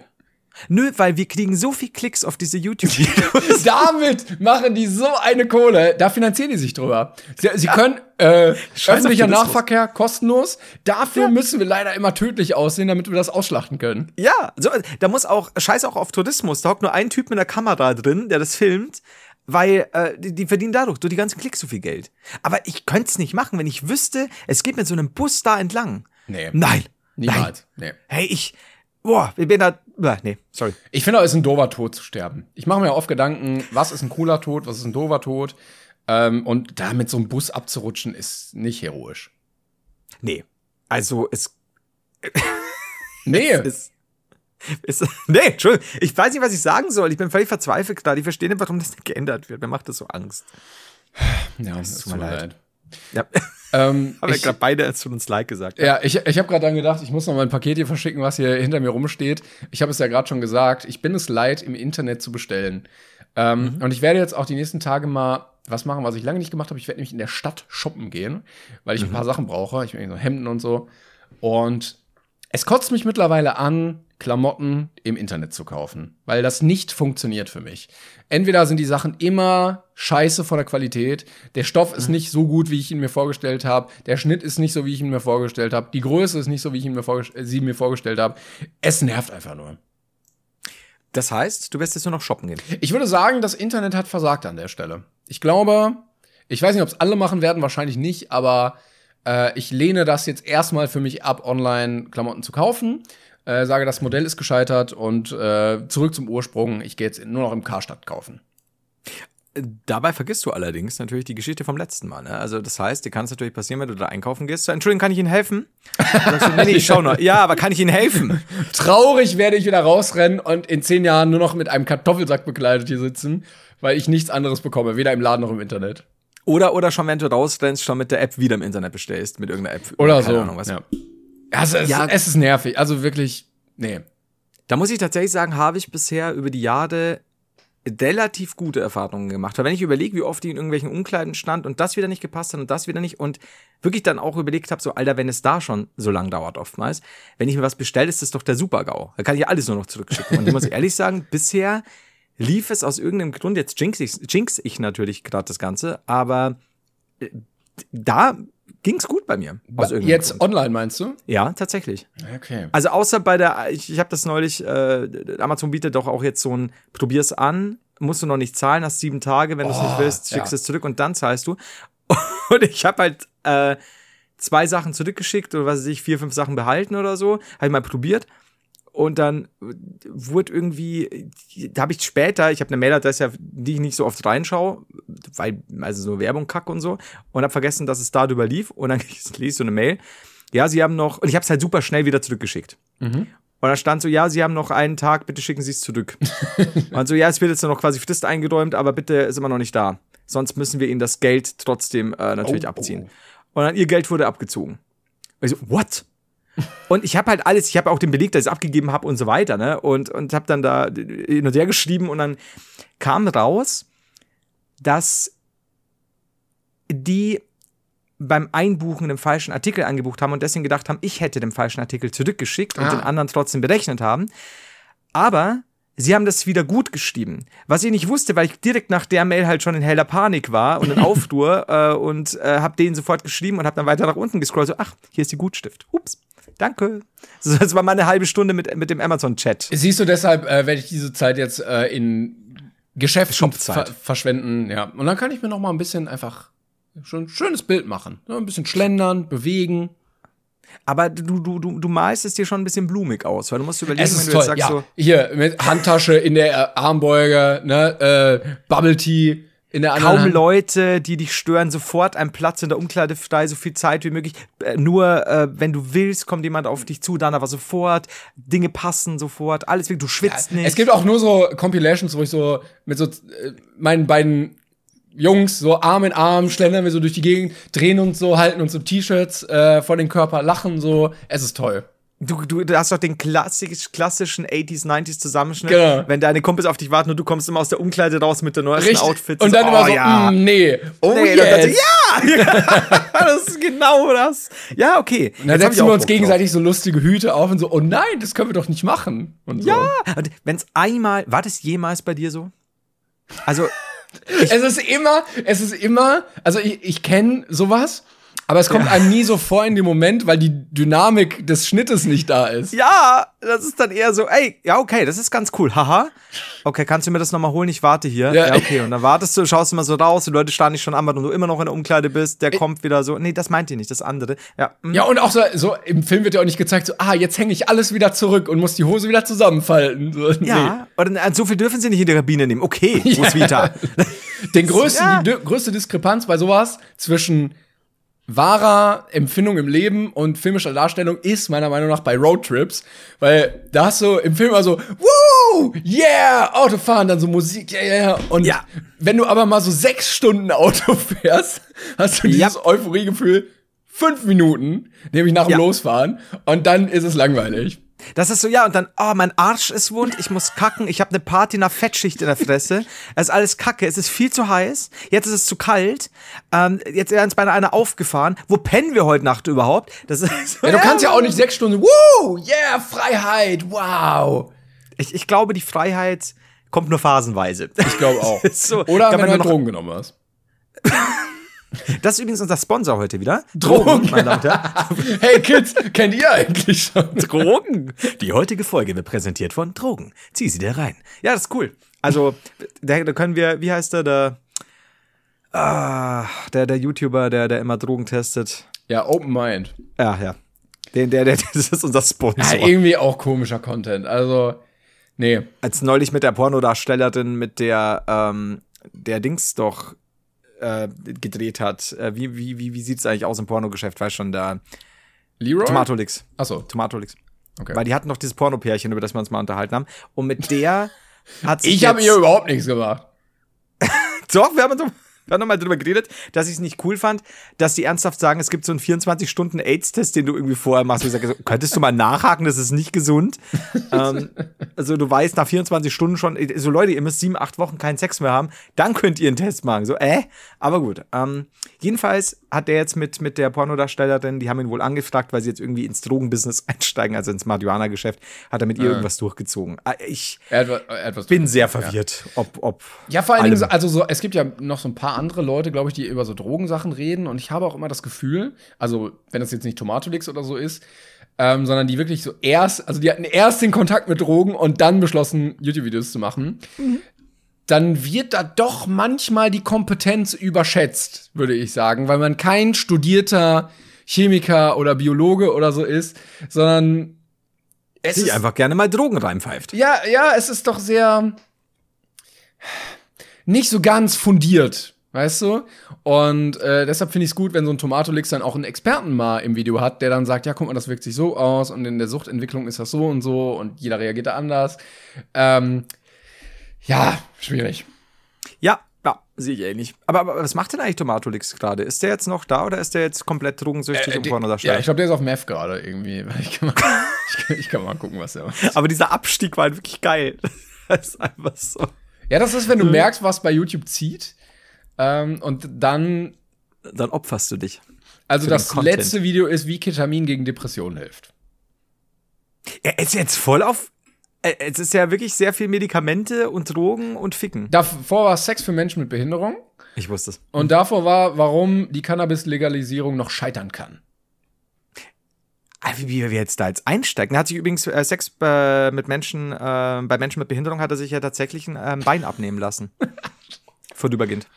Nö, weil wir kriegen so viel Klicks auf diese YouTube-Videos. Damit machen die so eine Kohle. Da finanzieren die sich drüber. Sie, sie können äh, Scheiß öffentlicher. Nahverkehr kostenlos. Dafür müssen wir leider immer tödlich aussehen, damit wir das ausschlachten können. Ja, so, da muss auch, scheiß auch auf Tourismus. Da hockt nur ein Typ mit einer Kamera drin, der das filmt, weil äh, die, die verdienen dadurch, durch die ganzen Klicks so viel Geld. Aber ich könnte es nicht machen, wenn ich wüsste, es geht mit so einem Bus da entlang. Nee. Nein. Niemals. Nee. Nein. Hey, ich, boah, ich bin da, nee, sorry. Ich finde, es ist ein doofer Tod zu sterben. Ich mache mir oft Gedanken, was ist ein cooler Tod, was ist ein doofer Tod. Ähm, und da mit so einem Bus abzurutschen, ist nicht heroisch. Nee. Also, es Nee. ist, ist, nee, Entschuldigung, ich weiß nicht, was ich sagen soll. Ich bin völlig verzweifelt gerade. Ich verstehe nicht, warum das nicht geändert wird. Mir macht das so Angst. ja, es tut mir leid. Ja, Ähm, haben wir ich, gerade beide zu uns Like gesagt. ja, ich, ich habe gerade dann gedacht, ich muss noch mal ein Paket hier verschicken, was hier hinter mir rumsteht. Ich habe es ja gerade schon gesagt, ich bin es leid, im Internet zu bestellen. Ähm, Und ich werde jetzt auch die nächsten Tage mal was machen, was ich lange nicht gemacht habe. Ich werde nämlich in der Stadt shoppen gehen, weil ich ein paar Sachen brauche. Ich will so Hemden und so. Und es kotzt mich mittlerweile an, Klamotten im Internet zu kaufen, weil das nicht funktioniert für mich. Entweder sind die Sachen immer scheiße von der Qualität, der Stoff ist nicht so gut, wie ich ihn mir vorgestellt habe, der Schnitt ist nicht so, wie ich ihn mir vorgestellt habe, die Größe ist nicht so, wie ich ihn mir äh, sie mir vorgestellt habe. Es nervt einfach nur. Das heißt, du wirst jetzt nur noch shoppen gehen. Ich würde sagen, das Internet hat versagt an der Stelle. Ich glaube, ich weiß nicht, ob es alle machen werden, wahrscheinlich nicht, aber äh, ich lehne das jetzt erstmal für mich ab, online Klamotten zu kaufen. Äh, sage, das Modell ist gescheitert und äh, zurück zum Ursprung. Ich gehe jetzt nur noch im Karstadt kaufen. Dabei vergisst du allerdings natürlich die Geschichte vom letzten Mal. Ne? Also das heißt, dir kann es natürlich passieren, wenn du da einkaufen gehst. So, Entschuldigung, kann ich Ihnen helfen? Sagst du, nee, nee, ich schau noch. Ja, aber kann ich Ihnen helfen? Traurig werde ich wieder rausrennen und in zehn Jahren nur noch mit einem Kartoffelsack bekleidet hier sitzen, weil ich nichts anderes bekomme, weder im Laden noch im Internet. Oder, oder schon, wenn du rausrennst, schon mit der App wieder im Internet bestellst, mit irgendeiner App. Oder Keine so. Ahnung, was. ja. Also es, Ja. es ist nervig. Also wirklich, nee. Da muss ich tatsächlich sagen, habe ich bisher über die Jahre relativ gute Erfahrungen gemacht. Weil wenn ich überlege, wie oft die in irgendwelchen Umkleiden stand und das wieder nicht gepasst hat und das wieder nicht und wirklich dann auch überlegt habe, so Alter, wenn es da schon so lang dauert oftmals, wenn ich mir was bestelle, ist das doch der Super-GAU. Da kann ich ja alles nur noch zurückschicken. Und ich muss ehrlich sagen, bisher lief es aus irgendeinem Grund, jetzt jinx ich, jinx ich natürlich gerade das Ganze, aber äh, da ging's gut bei mir. Aus Jetzt Grund. online meinst du? Ja, tatsächlich. Okay. Also außer bei der, ich, ich habe das neulich, äh, Amazon bietet doch auch jetzt so ein, probier's an, musst du noch nicht zahlen, hast sieben Tage, wenn du es nicht willst, schickst ja. es zurück und dann zahlst du. Und ich habe halt äh, zwei Sachen zurückgeschickt oder was weiß ich, vier, fünf Sachen behalten oder so, habe ich mal probiert. Und dann wurde irgendwie, da habe ich später, ich habe eine Mailadresse, die ich nicht so oft reinschaue, weil, also so Werbung kack und so, und habe vergessen, dass es darüber lief. Und dann lese ich so eine Mail. Ja, sie haben noch, und ich habe es halt super schnell wieder zurückgeschickt. Und da stand so, ja, sie haben noch einen Tag, bitte schicken Sie es zurück. und so, ja, es wird jetzt noch quasi Frist eingeräumt, aber bitte ist immer noch nicht da. Sonst müssen wir Ihnen das Geld trotzdem äh, natürlich Oh, abziehen. Und dann ihr Geld wurde abgezogen. Und ich so, what? Und ich habe halt alles, ich habe auch den Beleg, dass ich es abgegeben habe und so weiter, ne? Und, und habe dann da hin und her geschrieben und dann kam raus, dass die beim Einbuchen den falschen Artikel angebucht haben und deswegen gedacht haben, ich hätte den falschen Artikel zurückgeschickt und Ah. den anderen trotzdem berechnet haben. Aber sie haben das wieder gut geschrieben. Was ich nicht wusste, weil ich direkt nach der Mail halt schon in heller Panik war und in Aufruhr äh, und äh, habe denen sofort geschrieben und habe dann weiter nach unten gescrollt. So, ach, hier ist die Gutstift. Ups, danke. Das war mal eine halbe Stunde mit, mit dem Amazon-Chat. Siehst du, deshalb äh, werde ich diese Zeit jetzt äh, in Shopzeit. ver verschwenden, ja. Und dann kann ich mir noch mal ein bisschen einfach schon ein schönes Bild machen. Ja, ein bisschen schlendern, bewegen. Aber du, du, du, du malst es dir schon ein bisschen blumig aus, weil du musst überlegen, wenn du toll. jetzt sagst Ja, so, hier mit Handtasche in der Armbeuge, ne, äh, Bubble Tea kaum Hand. Leute, die dich stören, sofort ein Platz in der Umkleide frei, so viel Zeit wie möglich. Äh, nur äh, wenn du willst, kommt jemand auf dich zu, dann aber sofort. Dinge passen sofort, alles wirklich, du schwitzt nicht. Es gibt auch nur so Compilations, wo ich so mit so äh, meinen beiden Jungs so Arm in Arm schlendern wir so durch die Gegend, drehen uns so, halten uns so T-Shirts äh, vor den Körper, lachen so. Es ist toll. Du, du, du hast doch den klassisch, klassischen 80s, 90s Zusammenschnitt, Genau. wenn deine Kumpels auf dich warten und du kommst immer aus der Umkleide raus mit den neuesten Richtig. Outfits. Und dann so, immer oh, so, ja. mm, nee, oh Nee, yes. ich, ja, das ist genau das. Ja, okay. Und dann setzen wir uns gegenseitig so lustige Hüte auf und so, oh nein, das können wir doch nicht machen. Und so. Ja, und wenn es einmal, war das jemals bei dir so? Also, Es ist immer, es ist immer, also ich, ich kenne sowas, aber es kommt einem nie so vor in dem Moment, weil die Dynamik des Schnittes nicht da ist. ja, das ist dann eher so, ey, ja, okay, das ist ganz cool, haha. Okay, kannst du mir das nochmal holen? Ich warte hier. Ja. Ja. okay. Und dann wartest du, schaust du mal so raus, die Leute starren dich schon an, weil du immer noch in der Umkleide bist, der kommt wieder so, nee, das meint ihr nicht, das andere. Ja, mm. Ja, und auch so, so im Film wird ja auch nicht gezeigt, so, ah, jetzt hänge ich alles wieder zurück und muss die Hose wieder zusammenfalten. So, nee. Ja, oder äh, so viel dürfen sie nicht in die Kabine nehmen. Okay, Roswitha. Den größten, Ja. Die größte Diskrepanz bei sowas zwischen wahrer Empfindung im Leben und filmischer Darstellung ist meiner Meinung nach bei Roadtrips, weil da hast du im Film also, woo, yeah, Autofahren, dann so Musik, yeah, yeah, und Ja. wenn du aber mal so sechs Stunden Auto fährst, hast du dieses Ja. Euphoriegefühl fünf Minuten, nämlich nach dem Ja. Losfahren, und dann ist es langweilig. Das ist so, ja, und dann, oh, mein Arsch ist wund, ich muss kacken, ich habe eine Party nach Fettschicht in der Fresse. Es ist alles kacke, es ist viel zu heiß, jetzt ist es zu kalt, ähm, jetzt ist uns beinahe einer aufgefahren. Wo pennen wir heute Nacht überhaupt? Das ist so, Ja, du kannst ja auch nicht sechs Stunden, woo, yeah, Freiheit, wow. Ich, ich glaube, die Freiheit kommt nur phasenweise. Ich glaube auch. so, Oder wenn du wir halt noch- Drogen genommen hast. Das ist übrigens unser Sponsor heute wieder. Drogen. Herren. Hey Kids, kennt ihr eigentlich schon? Drogen. Die heutige Folge wird präsentiert von Drogen. Zieh sie dir rein. Ja, das ist cool. Also, da, können wir, wie heißt der, der, ah, der, der YouTuber, der, der immer Drogen testet. Ja, Open Mind. Ja, ja. Den, der, der, das ist unser Sponsor. Ja, irgendwie auch komischer Content. Also, nee. Als neulich mit der Pornodarstellerin, mit der, ähm, der Dings doch äh, gedreht hat. Äh, wie, wie, wie, wie sieht's eigentlich aus im Pornogeschäft? Weiß schon, da. Leroy? Tomatolix. Achso, Tomatolix. okay. Weil die hatten noch dieses Pornopärchen, über das wir uns mal unterhalten haben. Und mit der hat sich ich habe hier überhaupt nichts gemacht. Doch, wir haben so. Haben nochmal drüber geredet, dass ich es nicht cool fand, dass die ernsthaft sagen, es gibt so einen 24-Stunden-AIDS-Test, den du irgendwie vorher machst. Ich sage, könntest du mal nachhaken, das ist nicht gesund. ähm, also du weißt nach 24 Stunden schon, so Leute, ihr müsst sieben, acht Wochen keinen Sex mehr haben, dann könnt ihr einen Test machen. So, äh? Aber gut. Ähm, jedenfalls hat der jetzt mit, mit der Pornodarstellerin, die haben ihn wohl angefragt, weil sie jetzt irgendwie ins Drogenbusiness einsteigen, also ins Marihuana-Geschäft, hat er mit ihr Ja. irgendwas durchgezogen. Ah, Ich Er hat, er hat was bin sehr verwirrt, ob, ob. Ja, vor allem. so- also so, es gibt ja noch so ein paar andere Leute, glaube ich, die über so Drogensachen reden. Und ich habe auch immer das Gefühl, also wenn das jetzt nicht Tomatolix oder so ist, ähm, sondern die wirklich so erst, also die hatten erst den Kontakt mit Drogen und dann beschlossen, YouTube-Videos zu machen. Dann wird da doch manchmal die Kompetenz überschätzt, würde ich sagen, weil man kein studierter Chemiker oder Biologe oder so ist, sondern es sich einfach gerne mal Drogen reinpfeift. ja, ja, es ist doch sehr nicht so ganz fundiert, weißt du? Und äh, deshalb finde ich es gut, wenn so ein Tomatolix dann auch einen Experten mal im Video hat, der dann sagt, ja, guck mal, das wirkt sich so aus und in der Suchtentwicklung ist das so und so und jeder reagiert da anders. Ähm, ja, schwierig. Ja, ja, sehe ich ähnlich. Aber, aber was macht denn eigentlich Tomatolix gerade? Ist der jetzt noch da oder ist der jetzt komplett drogensüchtig Äh, und die- Pornodarsteller? ja, ich glaube, der ist auf Meth gerade irgendwie. Ich kann, mal, ich, kann, ich kann mal gucken, was der macht. aber dieser Abstieg war halt wirklich geil. Das ist einfach so. Ja, das ist, wenn du merkst, was bei YouTube zieht. Ähm, und dann Dann opferst du dich. Also das letzte Video ist, wie Ketamin gegen Depressionen hilft. Er ist jetzt voll auf. äh, Es ist ja wirklich sehr viel Medikamente und Drogen und Ficken. Davor war Sex für Menschen mit Behinderung Ich wusste es. und davor war, warum die Cannabis-Legalisierung noch scheitern kann. Wie wir jetzt da jetzt einsteigen. Er hat sich übrigens äh, Sex äh, mit Menschen, äh, bei Menschen mit Behinderung hat er sich ja tatsächlich ein ähm, Bein abnehmen lassen. Vorübergehend.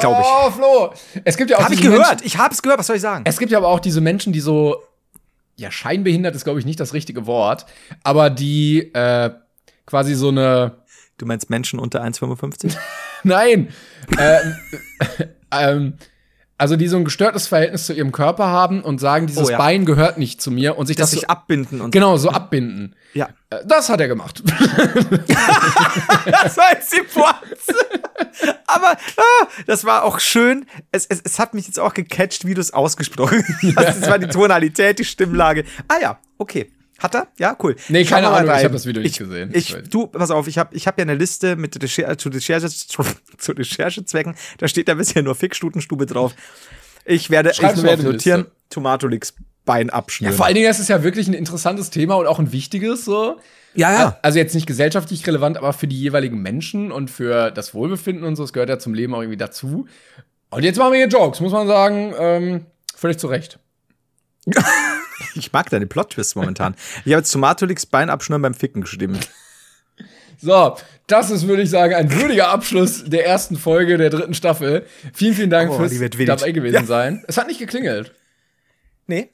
Glaube ich. Oh, Flo! Es gibt ja auch Hab ich gehört. Menschen, Ich hab's gehört. Was soll ich sagen? es gibt ja aber auch diese Menschen, die so, ja, scheinbehindert ist, glaube ich, nicht das richtige Wort, aber die äh, quasi so eine, Du meinst Menschen unter 1,55? nein, äh, ähm, also die so ein gestörtes Verhältnis zu ihrem Körper haben und sagen, dieses Oh, ja. Bein gehört nicht zu mir und sich Dass das, sich so, abbinden und genau so abbinden. Ja. Äh, Das hat er gemacht. Das war jetzt die Pointe. Aber ah, das war auch schön. Es, es, es hat mich jetzt auch gecatcht, wie du es ausgesprochen hast. Das war die Tonalität, die Stimmlage. Ah ja, okay. Hat er? Ja, cool. Nee, keine Ahnung, ich rein. hab das Video nicht gesehen. Ich, Ich- du, pass auf, ich habe ich hab ja eine Liste mit Recher zu, Recherche, zu Recherchezwecken. Da steht ja bisher nur Fickstutenstube drauf. Ich werde, ich werde notieren. Tomatolix Bein Ja, abschnüren. vor allen Dingen ist es ja wirklich ein interessantes Thema und auch ein wichtiges so. ja, ja. Also jetzt nicht gesellschaftlich relevant, aber für die jeweiligen Menschen und für das Wohlbefinden und so, es gehört ja zum Leben auch irgendwie dazu. Und jetzt machen wir hier Jokes, muss man sagen, ähm, völlig zu Recht. Ich mag deine Plot-Twists momentan. Ich habe jetzt Tomatolix Bein abschnüren beim Ficken gestimmt. So, das ist, würde ich sagen, ein würdiger Abschluss der ersten Folge der dritten Staffel. Vielen, vielen Dank Oh, fürs wird dabei gewesen Ja. sein. Es hat nicht geklingelt. Nee,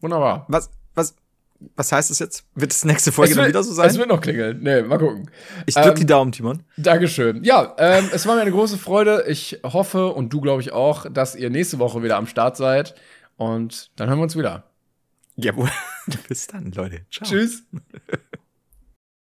Wunderbar. was, was, was heißt das jetzt? Wird das nächste Folge es dann wird, wieder so sein? Es wird noch klingeln. Nee, mal gucken. ich drück ähm, die Daumen, Timon. Dankeschön. Ja, ähm, es war mir eine große Freude. Ich hoffe, und du glaube ich auch, dass ihr nächste Woche wieder am Start seid. Und dann hören wir uns wieder. Jawohl. Bis dann, Leute. Ciao. Tschüss.